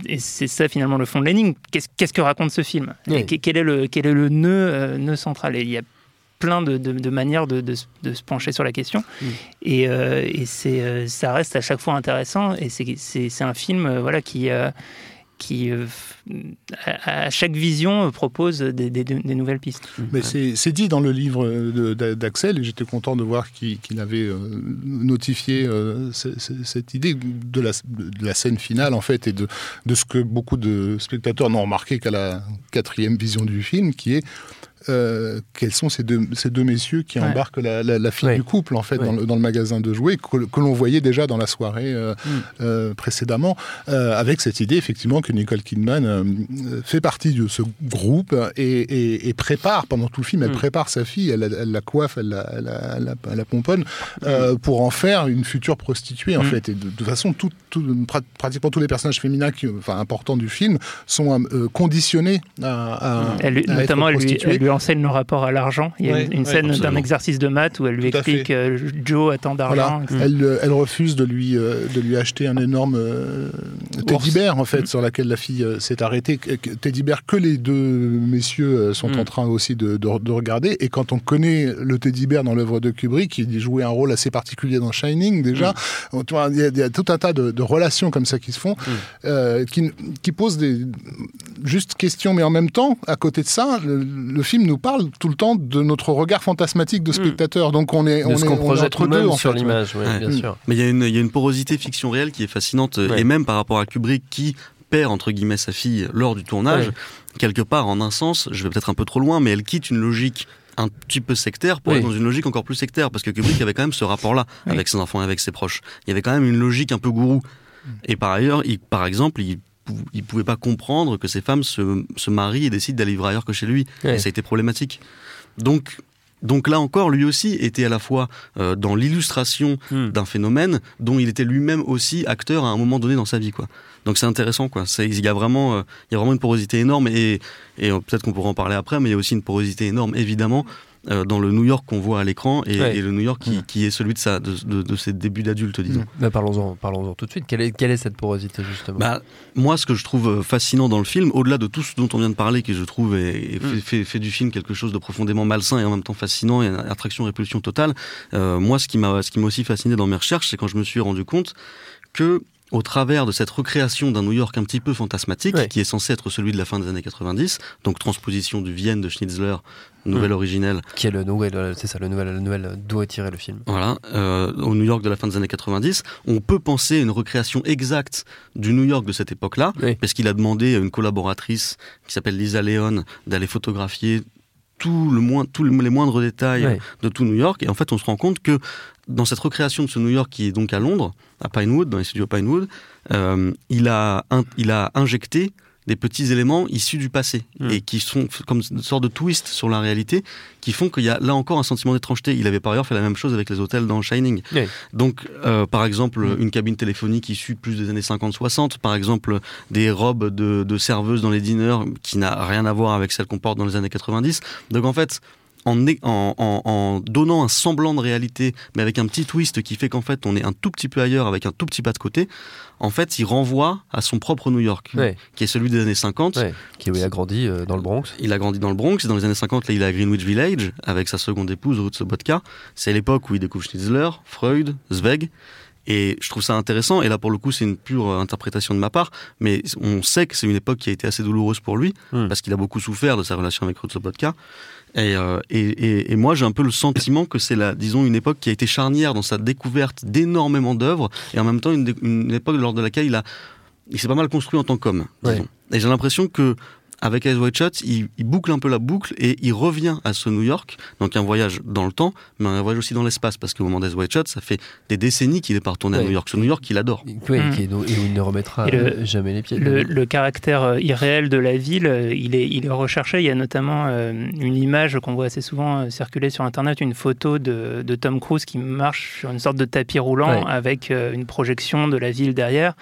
S4: et c'est ça finalement le fond de l'énigme. Qu'est-ce que raconte ce film?
S2: Oui.
S4: Et que- quel, est le, quel est le nœud, euh, nœud central? Et il y a plein de, de- de manières de, de se- de se pencher sur la question.
S2: Mm.
S4: Et, euh, et c'est, euh, ça reste à chaque fois intéressant. Et c'est, c'est, c'est un film euh, voilà, qui, euh, qui euh, à, à chaque vision, euh, propose des, des- des nouvelles pistes.
S3: Mais c'est c'est dit dans le livre d'Axel, et j'étais content de voir qu'il qu'il avait euh, notifié euh, ce- ce- cette idée de la, de la scène finale, en fait, et de, de ce que beaucoup de spectateurs n'ont remarqué qu'à la quatrième vision du film, qui est euh, quels sont ces deux, ces deux messieurs qui
S4: Ouais.
S3: embarquent la, la- la fille
S2: Ouais.
S3: du couple en fait
S2: Ouais.
S3: dans, le, dans le magasin de jouets que, que l'on voyait déjà dans la soirée euh,
S4: Mm.
S3: euh, précédemment, euh, avec cette idée effectivement que Nicole Kidman euh, fait partie de ce groupe et, et- et prépare pendant tout le film, elle
S4: Mm.
S3: prépare sa fille, elle, la- elle la coiffe, elle la, elle la- elle la- elle la pomponne euh, pour en faire une future prostituée en
S4: Mm.
S3: fait. Et de, de toute façon, tout, tout- pra- pratiquement tous les personnages féminins qui, enfin, importants du film sont euh, conditionnés à, à-
S4: Elle,
S3: à être
S4: notamment, elle lui,
S3: prostituées.
S4: elle lui enseigne le rapport à l'argent. Il y a
S3: Ouais,
S4: une,
S3: ouais,
S4: scène d'un exercice de maths où elle lui
S3: Tout
S4: explique euh, Joe a tant
S3: Voilà.
S4: d'argent.
S3: Elle, euh, elle refuse de lui, euh, de lui acheter un énorme euh, teddy bear, en fait, sur laquel la fille euh, s'est arrêtée. Teddy bear que les deux messieurs euh, sont
S4: Mm.
S3: en train aussi de, de- de regarder. Et quand on connaît le teddy bear dans l'œuvre de Kubrick, il jouait un rôle assez particulier dans Shining, déjà. Vois, Il y, a- il y a tout un tas de, de relations comme ça qui se font, euh, qui, qui posent des juste questions, mais en même temps, à côté de ça, le, le film nous parle tout le temps de notre regard fantasmatique de spectateur. Donc on est,
S2: De
S3: on
S2: ce
S3: est,
S2: qu'on
S3: on
S2: projette
S3: entre deux en
S2: sur l'image, ouais,
S6: Ouais.
S2: bien
S3: Mm.
S2: sûr.
S6: Mais il y, a une- il y a une porosité fiction réelle qui est fascinante, euh,
S2: Ouais.
S6: et même par rapport à Kubrick qui perd entre guillemets sa fille lors du tournage,
S2: Ouais.
S6: quelque part en un sens, je vais peut-être un peu trop loin, mais elle quitte une logique un petit peu sectaire pour
S2: Oui.
S6: être dans une logique encore plus sectaire, parce que Kubrick avait quand même ce rapport-là
S4: Oui.
S6: avec ses enfants et avec ses proches. Il y avait quand même une logique un peu gourou. Et par ailleurs, il, par exemple, il il pouvait pas comprendre que ces femmes se, se marient et décident d'aller vivre ailleurs que chez lui.
S2: Ouais.
S6: Et ça a été problématique. Donc, donc là encore, lui aussi était à la fois euh, dans l'illustration
S2: Hmm.
S6: d'un phénomène dont il était lui-même aussi acteur à un moment donné dans sa vie, quoi. Donc c'est intéressant, quoi. C'est- Il y a vraiment, euh, il y a vraiment une porosité énorme et, et euh, peut-être qu'on pourra en parler après, mais il y a aussi une porosité énorme, évidemment, euh, dans le New York qu'on voit à l'écran et,
S2: Ouais.
S6: et le New York qui,
S3: Mm.
S6: qui est celui de, sa, de, de- de ses débuts d'adulte, disons.
S3: Mm.
S2: Bah, parlons-en, parlons-en tout de suite. Quelle est, quelle est cette porosité justement?
S6: Bah, moi, ce que je trouve euh, fascinant dans le film, au-delà de tout ce dont on vient de parler, qui je trouve est, est
S2: Mm.
S6: fait, fait- fait du film quelque chose de profondément malsain et en même temps fascinant et une attraction-répulsion totale, euh, moi, ce qui m'a ce qui m'a aussi fasciné dans mes recherches, c'est quand je me suis rendu compte que au travers de cette recréation d'un New York un petit peu fantasmatique,
S2: Ouais.
S6: qui est censé être celui de la fin des années 90, donc transposition du Vienne de Schnitzler, nouvelle
S2: Mm.
S6: originelle,
S2: Qui est le nouvel, euh, c'est ça, le nouvel, le nouvel euh, d'où est tiré le film.
S6: voilà, euh, au New York de la fin des années 90, on peut penser à une recréation exacte du New York de cette époque-là,
S2: Oui.
S6: parce qu'il a demandé à une collaboratrice qui s'appelle Lisa Leon d'aller photographier tout le moins, tous les moindres détails
S2: Ouais.
S6: de tout New York. Et en fait, on se rend compte que dans cette recréation de ce New York qui est donc à Londres, à Pinewood, dans les studios Pinewood, euh, il, a il a injecté des petits éléments issus du passé
S2: Mm.
S6: et qui sont comme une sorte de twist sur la réalité qui font qu'il y a là encore un sentiment d'étrangeté. Il avait par ailleurs fait la même chose avec les hôtels dans Shining. Donc, euh, par exemple,
S2: Mm.
S6: une cabine téléphonique issue plus des années 50-60, par exemple, des robes de, de serveuses dans les diners qui n'a rien à voir avec celles qu'on porte dans les années 90. Donc, en fait, en, donnant un semblant de réalité, mais avec un petit twist qui fait qu'en fait, on est un tout petit peu ailleurs, avec un tout petit pas de côté, en fait, il renvoie à son propre New York,
S2: Ouais.
S6: qui est celui des années 50.
S2: Ouais. Qui il a grandi euh, dans le Bronx.
S6: Il a grandi dans le Bronx, et dans les années 50, là, il est à Greenwich Village, avec sa seconde épouse, Ruth Sobotka. C'est l'époque où il découvre Schnitzler, Freud, Zweig. Et je trouve ça intéressant, et là pour le coup c'est une pure euh, interprétation de ma part, mais on sait que c'est une époque qui a été assez douloureuse pour lui,
S2: Mm.
S6: parce qu'il a beaucoup souffert de sa relation avec Ruth Sobotka. Et, euh, et, et- et moi j'ai un peu le sentiment que c'est la, disons, une époque qui a été charnière dans sa découverte d'énormément d'œuvres, et en même temps une, époque lors de laquelle il a, il s'est pas mal construit en tant qu'homme.
S2: Ouais.
S6: Et j'ai l'impression que avec Eyes Wide Shut, il, il boucle un peu la boucle et il revient à ce New York, donc un voyage dans le temps, mais un voyage aussi dans l'espace, parce qu'au moment d'Eyes Wide Shut, ça fait des décennies qu'il est pas retourné à. New York. Ce New York qu'il adore.
S2: Oui,
S4: Mm.
S2: et où il ne remettra
S4: le-
S2: jamais les pieds.
S4: Le, le caractère euh, irréel de la ville, euh, il est, il est recherché. Il y a notamment euh, une image qu'on voit assez souvent circuler sur Internet, une photo de, de Tom Cruise qui marche sur une sorte de tapis roulant
S2: Ouais.
S4: avec euh, une projection de la ville derrière.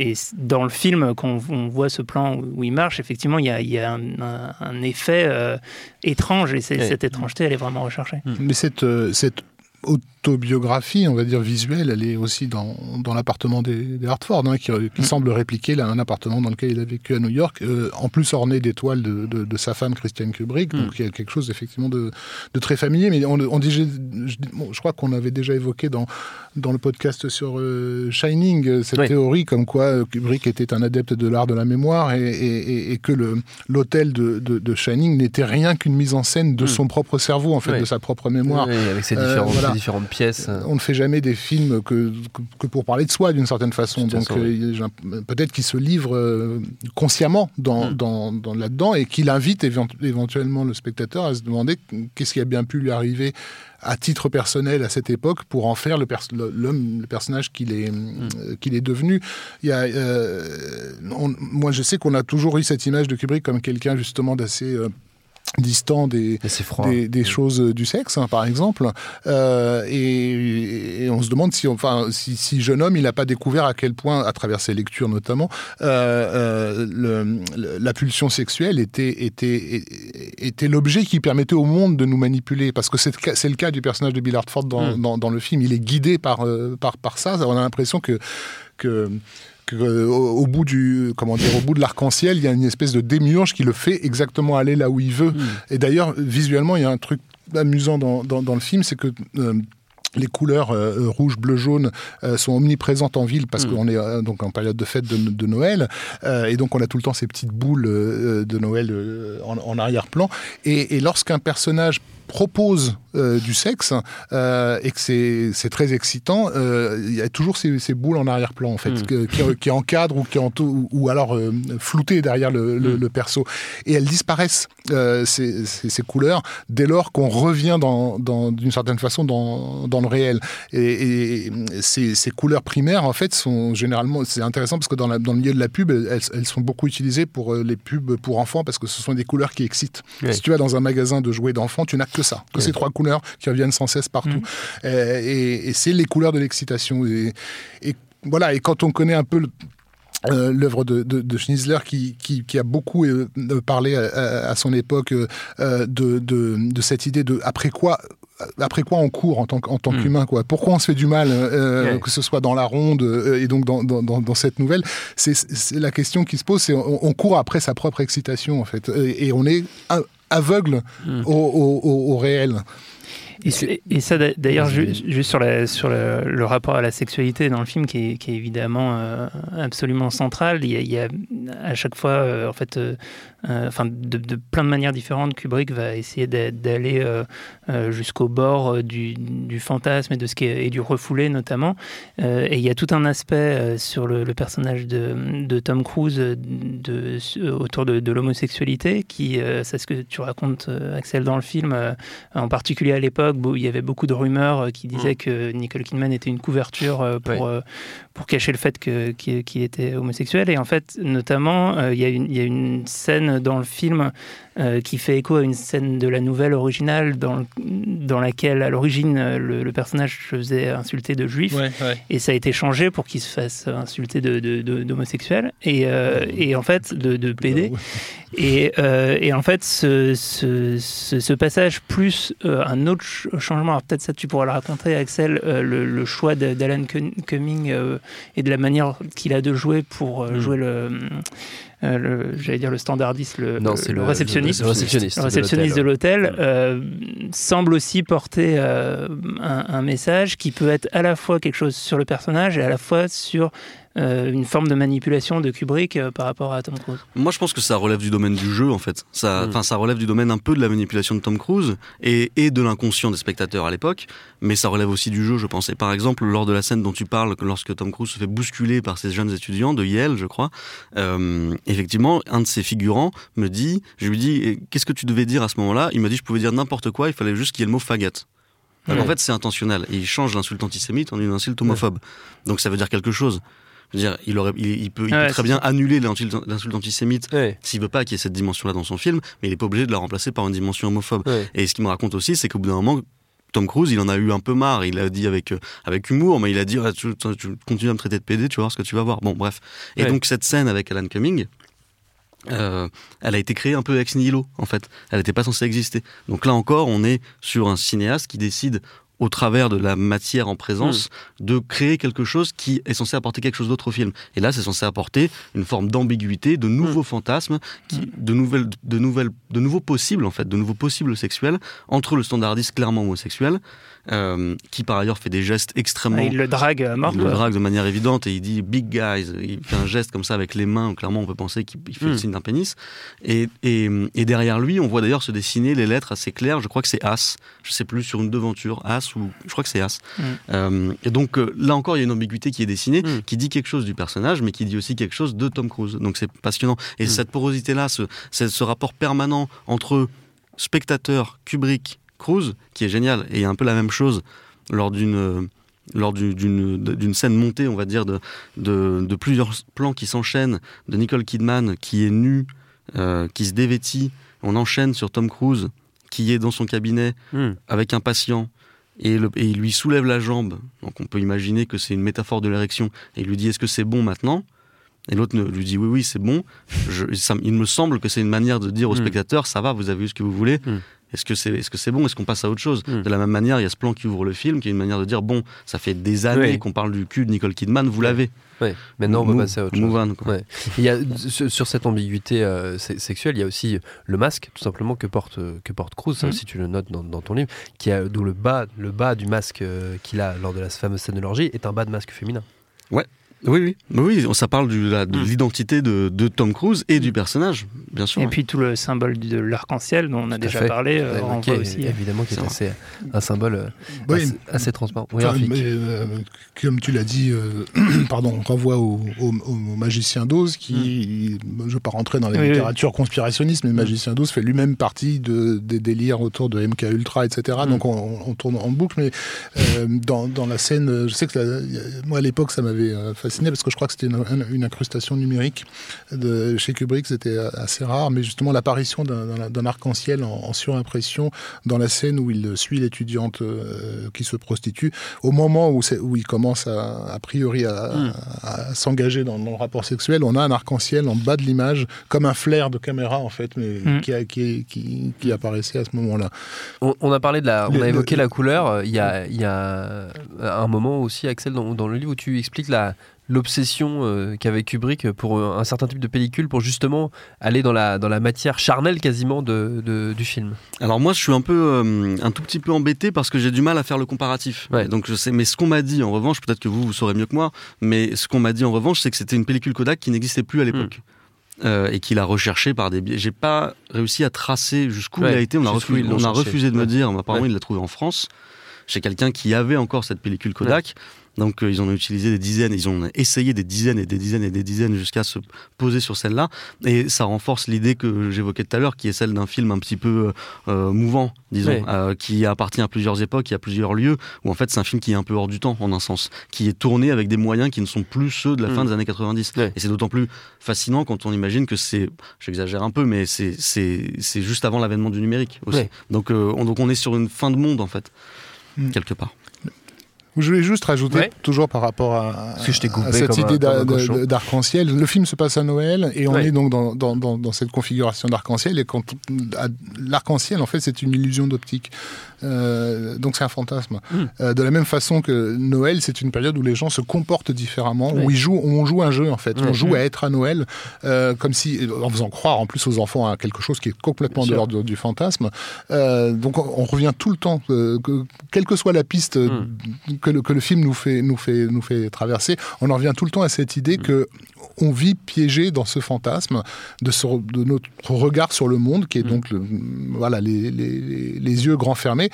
S4: Et dans le film, quand on voit ce plan où, il marche, effectivement, il y a, il y a un, un- un effet euh, étrange. Et cette étrangeté, elle est vraiment recherchée.
S3: Mais cette, euh, cette autobiographie, on va dire visuelle, elle est aussi dans, dans l'appartement des, des Hartford, hein, qui, qui semble répliquer là, un appartement dans lequel il a vécu à New York, euh, en plus orné d'étoiles de, de, de sa femme Christiane Kubrick.
S2: Mm.
S3: Donc il y a quelque chose effectivement de, de très familier. Mais on, on dit, je, je- bon, je crois qu'on avait déjà évoqué dans, dans le podcast sur euh, Shining euh, cette
S2: Oui.
S3: théorie comme quoi euh, Kubrick était un adepte de l'art de la mémoire et, et- et- et que l'hôtel de, Shining n'était rien qu'une mise en scène de
S2: Mm.
S3: son propre cerveau, en fait,
S2: Oui.
S3: de sa propre mémoire.
S2: Oui, avec ses
S3: Euh,
S2: différentes,
S3: voilà.
S2: ses différentes pièce.
S3: On ne fait jamais des films que, que, que pour parler de soi d'une certaine façon. Donc
S2: oui.
S3: euh, peut-être qu'il se livre euh, consciemment dans,
S2: Mm.
S3: dans, dans là-dedans et qu'il invite évent- éventuellement le spectateur à se demander qu'est-ce qui a bien pu lui arriver à titre personnel à cette époque pour en faire le, pers- l'homme, le personnage qu'il est, qu'il est devenu. Il y a, euh, on- moi, je sais qu'on a toujours eu cette image de Kubrick comme quelqu'un justement d'assez euh, distant des, choses du sexe, hein, par exemple. Euh, et, et on se demande si, enfin, si, si jeune homme, il n'a pas découvert à quel point, à travers ses lectures notamment, euh, euh, le- la pulsion sexuelle était, était, était l'objet qui permettait au monde de nous manipuler. Parce que c'est le cas- du personnage de Bill Hartford dans,
S2: Mm.
S3: dans, dans le film. Il est guidé par, par, par ça. On a l'impression que... que que, euh, au, au bout du comment dire au bout de l'arc-en-ciel il y a une espèce de démiurge qui le fait exactement aller là où il veut. Et d'ailleurs visuellement il y a un truc amusant dans, dans, dans le film c'est que euh, les couleurs euh, rouge, bleu, jaune euh, sont omniprésentes en ville parce
S2: Mm.
S3: qu'on est euh, donc en période de fête de, de Noël et donc on a tout le temps ces petites boules de Noël en, en arrière-plan. Et, et lorsqu'un personnage propose euh, du sexe euh, et que c'est très excitant, euh, il y a toujours ces, ces boules en arrière-plan en fait
S2: Mm.
S3: que- qui, qui encadrent ou qui ou, ou alors floutées derrière le, le-
S2: Mm.
S3: le perso et elles disparaissent ces, ces- ces couleurs dès lors qu'on revient dans, dans- d'une certaine façon dans, dans le réel et, et ces, ces couleurs primaires en fait sont généralement c'est intéressant parce que dans, la- dans le milieu de la pub elles, elles sont beaucoup utilisées pour les pubs pour enfants parce que ce sont des couleurs qui excitent
S2: Oui.
S3: si tu vas dans un magasin de jouets d'enfants tu n'as que ça que
S2: Oui.
S3: ces trois couleurs qui reviennent sans cesse partout. Euh, et, et c'est les couleurs de l'excitation. Et, et voilà et quand on connaît un peu le- euh, l'œuvre de, de, de Schnitzler qui, qui, qui a beaucoup euh, parlé à, à- à son époque euh, euh, de, de, de cette idée de après quoi après quoi on court en tant, en tant
S2: Mm.
S3: qu'humain quoi. Pourquoi on se fait du mal euh, que ce soit dans la ronde euh, et donc dans, dans, dans, dans cette nouvelle? C'est la question qui se pose c'est on, on court après sa propre excitation en fait. Et, et on est aveugle
S2: Mm.
S3: au, au, au- au réel.
S4: Et, ça, d'a- d'ailleurs, juste sur, la, sur le, le rapport à la sexualité dans le film, qui est, qui est évidemment euh, absolument central, il y, a, il y a à chaque fois, euh, en fait, euh, enfin, de, de plein de manières différentes, Kubrick va essayer d'a- d'aller euh, euh, jusqu'au bord euh, du, du fantasme et, de ce qui est, et du refoulé notamment. Euh, et il y a tout un aspect euh, sur le, le personnage de, de Tom Cruise euh, de, autour de, de l'homosexualité, qui, euh, c'est ce que tu racontes, euh, Axel, dans le film, euh, en particulier à l'époque, où il y avait beaucoup de rumeurs euh, qui disaient que Nicole Kidman était une couverture euh, pour,
S2: Ouais.
S4: euh, pour cacher le fait qu'il était homosexuel. Et en fait, notamment, euh, il y, a une- il y a une scène dans le film euh, qui fait écho à une scène de la nouvelle originale dans, dans laquelle, à l'origine, euh, le, le personnage se faisait insulter de juif. Et ça a été changé pour qu'il se fasse insulter de, de, de- d'homosexuel et, euh, et en fait de, de PD. Et, euh, et en fait, ce, ce, ce- ce passage plus euh, un autre ch- changement, alors peut-être ça tu pourras le raconter, Axel, euh, le, le choix d'Alan Cumming euh, et de la manière qu'il a de jouer pour euh,
S2: Mm.
S4: jouer le, euh, j'allais dire le standardiste, le,
S2: Non,
S4: le-
S2: c'est
S4: le
S2: le-
S4: réceptionniste.
S2: Le réceptionniste
S4: Le
S2: de
S4: réceptionniste de
S2: l'hôtel.
S4: l'hôtel euh, semble aussi porter euh, un, un message qui peut être à la fois quelque chose sur le personnage et à la fois sur euh, une forme de manipulation de Kubrick euh, par rapport à Tom Cruise.
S6: Moi, je pense que ça relève du domaine du jeu, en fait. Ça,
S2: Mm.
S6: enfin, ça relève du domaine un peu de la manipulation de Tom Cruise et, et de l'inconscient des spectateurs à l'époque, mais ça relève aussi du jeu, je pense. Et par exemple, lors de la scène dont tu parles, lorsque Tom Cruise se fait bousculer par ces jeunes étudiants de Yale, je crois, euh, effectivement, un de ses figurants me dit, je lui dis, qu'est-ce que tu devais dire à ce moment-là? Il m'a dit, je pouvais dire n'importe quoi, il fallait juste qu'il y ait le mot
S4: Ouais.
S6: En fait, c'est intentionnel. Et il change l'insulte antisémite en une insulte homophobe. Donc ça veut dire quelque chose. Je veux dire, il, aurait, il, il peut, il
S4: Ouais,
S6: peut très bien annuler l'insulte antisémite
S2: Ouais,
S6: s'il veut pas qu'il y ait cette dimension-là dans son film, mais il est pas obligé de la remplacer par une dimension homophobe.
S2: ouais.
S6: Et ce qu'il me raconte aussi, c'est qu'au bout d'un moment, Tom Cruise, il en a eu un peu marre. Il a dit avec euh, avec humour, mais il a dit Ah, tu, continues à me traiter de PD, tu vas voir ce que tu vas voir. Bon, bref. Et donc cette scène avec Alan Cumming. euh, elle a été créée un peu ex nihilo en fait. Elle n'était pas censée exister. Donc là encore, on est sur un cinéaste qui décide au travers de la matière en présence, de créer quelque chose qui est censé apporter quelque chose d'autre au film. Et là, c'est censé apporter une forme d'ambiguïté, de nouveaux fantasmes, qui, de, nouvelles, de, nouvelles, de nouveaux possibles, en fait, de nouveaux possibles sexuels, entre le standardiste clairement homosexuel, euh, qui par ailleurs fait des gestes extrêmement...
S4: Ah, il le drague à mort.
S6: Il le drague de manière évidente et il dit big guys. Il fait un geste comme ça avec les mains. Clairement, on peut penser qu'il il fait le signe d'un pénis. Et, et, et derrière lui, on voit d'ailleurs se dessiner les lettres assez claires. Je crois que c'est As. Je sais plus sur une devanture, As As ou je crois que c'est As.
S4: Mm.
S6: Euh, et donc euh, là encore, il y a une ambiguïté qui est dessinée,
S2: Mm.
S6: qui dit quelque chose du personnage, mais qui dit aussi quelque chose de Tom Cruise. Donc c'est passionnant. Et
S2: Mm.
S6: cette porosité-là, ce, ce, rapport permanent entre spectateur, Kubrick, Cruise, qui est génial. Et il y a un peu la même chose lors d'une euh, lors du- d'une scène montée, on va dire, de, de, de plusieurs plans qui s'enchaînent, de Nicole Kidman qui est nue, euh, qui se dévêtit. On enchaîne sur Tom Cruise qui est dans son cabinet avec un patient et, le- et il lui soulève la jambe. Donc on peut imaginer que c'est une métaphore de l'érection. Et il lui dit Est-ce que c'est bon maintenant? Et l'autre lui dit Oui, oui, c'est bon. Je- ça- il me semble que c'est une manière de dire au
S2: Mm.
S6: spectateur Ça va, vous avez eu ce que vous voulez.
S2: Mm.
S6: Est-ce que c'est est -ce c'est bon? Est-ce qu'on passe à autre chose?
S2: Mm.
S6: De la même manière, il y a ce plan qui ouvre le film, qui est une manière de dire Bon, ça fait des années
S2: Oui.
S6: qu'on parle du cul de Nicole Kidman, vous l'avez.
S2: Ouais. Maintenant, on va passer à autre chose.
S6: move on, quoi.
S2: Ouais. Il y a, sur, cette ambiguïté euh, se- sexuelle, il y a aussi le masque, tout simplement, que porte, euh, que porte Cruz, ça
S4: Mhm.
S2: aussi tu le notes dans, dans ton livre, qui a, d'où le bas, le bas du masque euh, qu'il a lors de la fameuse scène de l'orgie est un bas de masque féminin.
S6: Oui, oui. Mais oui, ça parle du- la- de
S2: Mm.
S6: l'identité de, de Tom Cruise et du personnage, bien sûr.
S4: Et puis tout le symbole de l'arc-en-ciel dont on a
S2: Tout
S4: déjà
S2: fait.
S4: parlé euh,
S2: Ouais,
S4: renvoie
S2: qui est-
S4: aussi.
S2: évidemment, qui est assez, un symbole euh,
S3: Oui.
S2: assez, assez transparent. Oui,
S3: Enfin,
S2: Rafik.
S3: mais, euh, comme tu l'as dit, euh, [clears throat] pardon, on renvoie au, au- au magicien d'Oz qui, je ne veux pas rentrer dans la
S4: Oui, oui.
S3: littérature conspirationniste, mais le magicien d'Oz fait lui-même partie de, des délires autour de MK Ultra, etc.
S2: Mm.
S3: Donc on, on tourne en boucle, mais euh, dans, dans la scène, euh, je sais que la- moi à l'époque ça m'avait euh, fasciné parce que je crois que c'était une, incrustation numérique de, chez Kubrick, c'était assez rare, mais justement l'apparition d'un- arc-en-ciel en, en surimpression dans la scène où il suit l'étudiante euh, qui se prostitue, au moment où, où il commence à, a priori à,
S2: Mm.
S3: à s'engager dans, dans le rapport sexuel, on a un arc-en-ciel en bas de l'image, comme un flair de caméra en fait, mais
S4: Mm.
S3: qui, a- qui, qui, qui apparaissait à ce moment-là.
S2: On, on a parlé de la, on
S3: Le-
S2: a évoqué
S3: le-
S2: la couleur. euh, Il y a, il y a un moment aussi, Axel, dans, dans le livre où tu expliques la l'obsession euh, qu'avait Kubrick pour euh, un certain type de pellicule pour justement aller dans la, dans la matière charnelle quasiment de, de- du film.
S6: Alors moi, je suis un peu, euh, un tout petit peu embêté parce que j'ai du mal à faire le comparatif.
S2: Ouais.
S6: Donc je sais, mais ce qu'on m'a dit en revanche, peut-être que vous vous saurez mieux que moi, mais ce qu'on m'a dit en revanche, c'est que c'était une pellicule Kodak qui n'existait plus à l'époque. Euh, et qu'il a recherché par des biais. J'ai pas réussi à tracer jusqu'où
S2: Ouais,
S6: il a été. On a, refusé, on a refusé de me dire. Apparemment, il l'a trouvé en France chez quelqu'un qui avait encore cette pellicule Kodak. Donc euh, ils en ont utilisé des dizaines, ils ont essayé des dizaines et des dizaines et des dizaines jusqu'à se poser sur celle-là. Et ça renforce l'idée que j'évoquais tout à l'heure, qui est celle d'un film un petit peu euh, mouvant, disons,
S2: Ouais.
S6: euh, qui appartient à plusieurs époques, à plusieurs lieux, où en fait c'est un film qui est un peu hors du temps, en un sens, qui est tourné avec des moyens qui ne sont plus ceux de la
S2: Mm.
S6: fin des années 90.
S2: Ouais.
S6: Et c'est d'autant plus fascinant quand on imagine que c'est, j'exagère un peu, mais c'est, c'est, c'est juste avant l'avènement du numérique aussi.
S2: Ouais.
S6: Donc, euh, on, donc on est sur une fin de monde, en fait,
S3: Mm.
S6: quelque part.
S3: Je voulais juste rajouter,
S2: Ouais.
S3: toujours par rapport à, cette idée d'arc-en-ciel, le film se passe à Noël et on
S2: Ouais.
S3: est donc dans, dans, dans, dans cette configuration d'arc-en-ciel. Et quand l'arc-en-ciel, en fait, c'est une illusion d'optique. Euh, donc c'est un fantasme.
S2: Mm.
S3: Euh, de la même façon que Noël, c'est une période où les gens se comportent différemment, où ils jouent, on joue un jeu en fait. On joue
S2: Mm.
S3: à être à Noël, euh, comme si, en faisant croire en plus aux enfants à quelque chose qui est complètement
S2: Bien
S3: de l'ordre du fantasme. Donc on, on revient tout le temps, que, quelle que soit la piste que, le, que le film nous fait, nous, fait, nous fait traverser, on en revient tout le temps à cette idée que on vit piégé dans ce fantasme de, ce- de notre regard sur le monde, qui est
S2: Mm.
S3: donc le- voilà, les, les- les yeux grands fermés,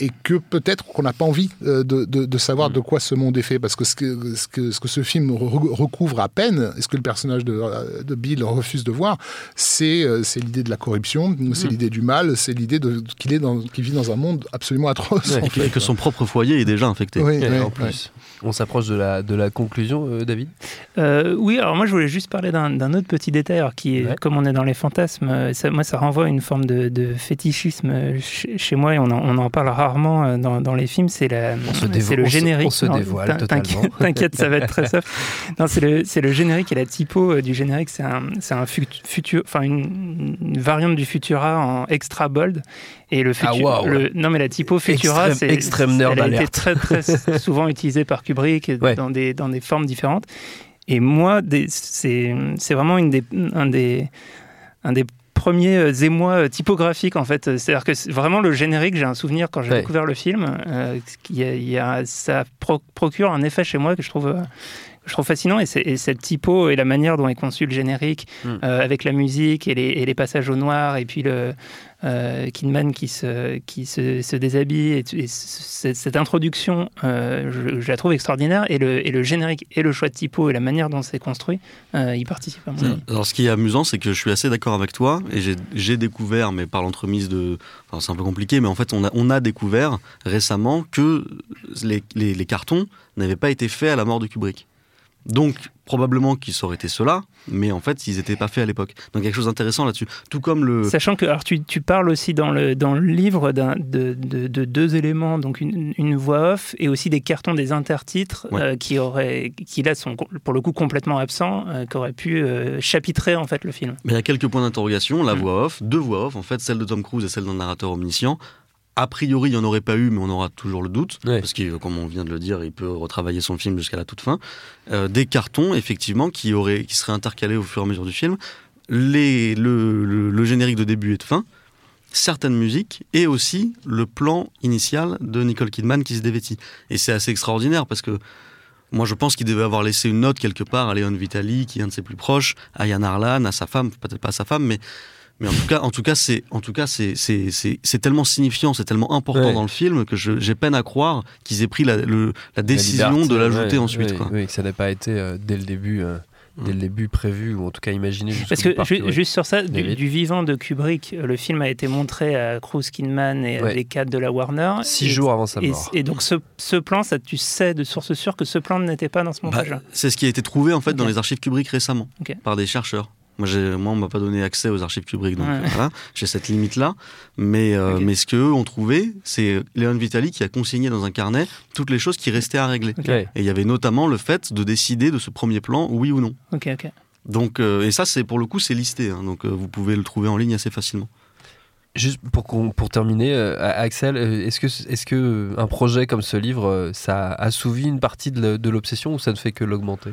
S3: et que peut-être qu'on n'a pas envie euh, de, de- de savoir
S2: Mm.
S3: de quoi ce monde est fait, parce que ce que ce, que, ce, que ce film re- recouvre à peine, et ce que le personnage de, de Bill refuse de voir, c'est euh, l'idée de la corruption, c'est l'idée du mal, c'est l'idée qu'il vit dans un monde absolument atroce.
S2: Ouais,
S6: Et que,
S3: fait.
S6: et que son propre foyer est déjà infecté.
S3: Oui,
S2: en plus, on s'approche de la, de la conclusion, euh, David?
S4: Euh, oui, alors moi je voulais juste parler d'un autre petit détail, alors qui est,
S2: Ouais.
S4: comme on est dans les fantasmes, euh, ça, moi ça renvoie à une forme de, de fétichisme chez, chez moi et on en, on en parle rarement dans, dans les films, c'est le générique.
S2: on se dévoile totalement. [laughs]
S4: T'inquiète, ça va être très soft. Non, c'est le, le générique et la typo du générique, c'est un, un fut- futur, enfin une, une variante du Futura en extra bold. Et le
S2: Ah,
S4: futur,
S2: waouh.
S4: le- non mais la typo Futura, c'est
S2: extrême nerd
S4: elle a été très très [laughs] souvent utilisée par Kubrick
S2: Ouais.
S4: dans des dans des formes différentes. Et moi, c'est vraiment une des, un des un des premiers euh, émois euh, typographiques en fait. C'est-à-dire que vraiment le générique, j'ai un souvenir quand j'ai
S2: Ouais.
S4: découvert le film, euh, qu'il y a- il y a- ça pro- procure un effet chez moi que je trouve je trouve fascinant et, et, cette typo et la manière dont est conçu le générique mm. euh, avec la musique et les, et les, passages au noir et puis le euh, Kidman qui se, qui se, se déshabille et, et cette introduction, euh, je, je, la trouve extraordinaire et le, et le générique et le choix de typo et la manière dont c'est construit, euh, y participent à mon avis.
S6: Alors ce qui est amusant, c'est que je suis assez d'accord avec toi et j'ai découvert, mais par l'entremise de, enfin, c'est un peu compliqué, mais en fait on a, on a découvert récemment que les, les, les cartons n'avaient pas été faits à la mort de Kubrick. Donc, probablement qu'ils auraient été ceux-là, mais en fait, ils n'étaient pas faits à l'époque. Donc, quelque chose d'intéressant là-dessus. Tout comme le.
S4: Sachant que, alors, tu, tu parles aussi dans le, dans le livre de, de, de, deux éléments, donc une, une, voix off et aussi des cartons des intertitres ouais. euh, qui, auraient, qui là sont pour le coup complètement absents, euh, qui auraient pu euh, chapitrer en fait le film.
S6: Mais il y a quelques points d'interrogation. La mmh. voix off, deux voix off, en fait, celle de Tom Cruise et celle d'un narrateur omniscient a priori, il n'y en aurait pas eu, mais on aura toujours le doute, ouais. parce que, comme on vient de le dire, il peut retravailler son film jusqu'à la toute fin. Euh, des cartons, effectivement, qui, auraient, qui seraient intercalés au fur et à mesure du film. Les, le, le, le générique de début et de fin, certaines musiques, et aussi le plan initial de Nicole Kidman qui se dévêtit. Et c'est assez extraordinaire, parce que moi, je pense qu'il devait avoir laissé une note quelque part à Léon Vitali, qui est un de ses plus proches, à Yann Arlan, à sa femme, peut-être pas à sa femme, mais mais en tout cas, en tout cas, c'est, en tout cas, c'est, c'est, c'est, c'est tellement signifiant, c'est tellement important ouais. dans le film que je, j'ai peine à croire qu'ils aient pris la, le, la décision la de l'ajouter
S2: ouais,
S6: ensuite.
S2: Ouais,
S6: quoi.
S2: Oui, que ça n'ait pas été euh, dès le début. Euh dès le début prévu ou en tout cas imaginé
S4: parce que ju juste sur ça du, du, vivant de Kubrick le film a été montré à Cruz Kinman et ouais. les cadres de la Warner
S2: six et, jours avant sa mort
S4: et, et donc ce, ce, plan ça tu sais de source sûre que ce plan n'était pas dans ce montage
S6: bah, c'est ce qui a été trouvé en fait okay. dans les archives Kubrick récemment okay. par des chercheurs moi, moi on m'a pas donné accès aux archives Kubrick, donc ouais. voilà, j'ai cette limite-là. Mais, euh, okay. mais ce qu'eux ont trouvé, c'est Léon Vitali qui a consigné dans un carnet toutes les choses qui restaient à régler. Okay. Et il y avait notamment le fait de décider de ce premier plan, oui ou non.
S4: Ok, ok.
S6: Donc, euh, et ça, c'est pour le coup, c'est listé. Hein, donc, euh, vous pouvez le trouver en ligne assez facilement.
S2: Juste pour, pour terminer, euh, Axel, est-ce que, est que un projet comme ce livre, ça assouvit une partie de l'obsession ou ça ne fait que l'augmenter?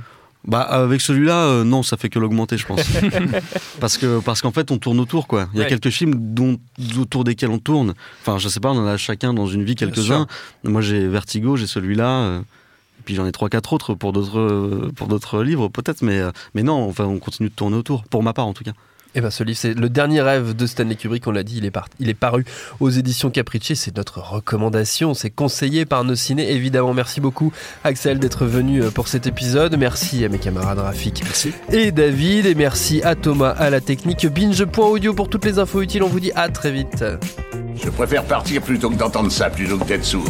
S6: Bah avec celui-là, euh, non, ça fait que l'augmenter, je pense. [laughs] parce que parce qu'en fait, on tourne autour, quoi. Il y a ouais. quelques films dont, autour desquels on tourne. Enfin, je sais pas, on en a chacun dans une vie quelques-uns. Moi, j'ai Vertigo, j'ai celui-là. Euh, et puis j'en ai trois, quatre autres pour d'autres pour d'autres livres, peut-être. Mais euh, mais non, enfin, on continue de tourner autour. Pour ma part, en tout cas.
S2: Eh ben, ce livre, c'est le dernier rêve de Stanley Kubrick. On l'a dit, il est, par... il est paru aux éditions Capricci. C'est notre recommandation. C'est conseillé par nos ciné. Évidemment, merci beaucoup, Axel, d'être venu pour cet épisode. Merci à mes camarades Rafik
S6: merci.
S2: et David. Et merci à Thomas à la technique. Binge.audio pour toutes les infos utiles. On vous dit à très vite.
S5: Je préfère partir plutôt que d'entendre ça, plutôt que d'être sourd.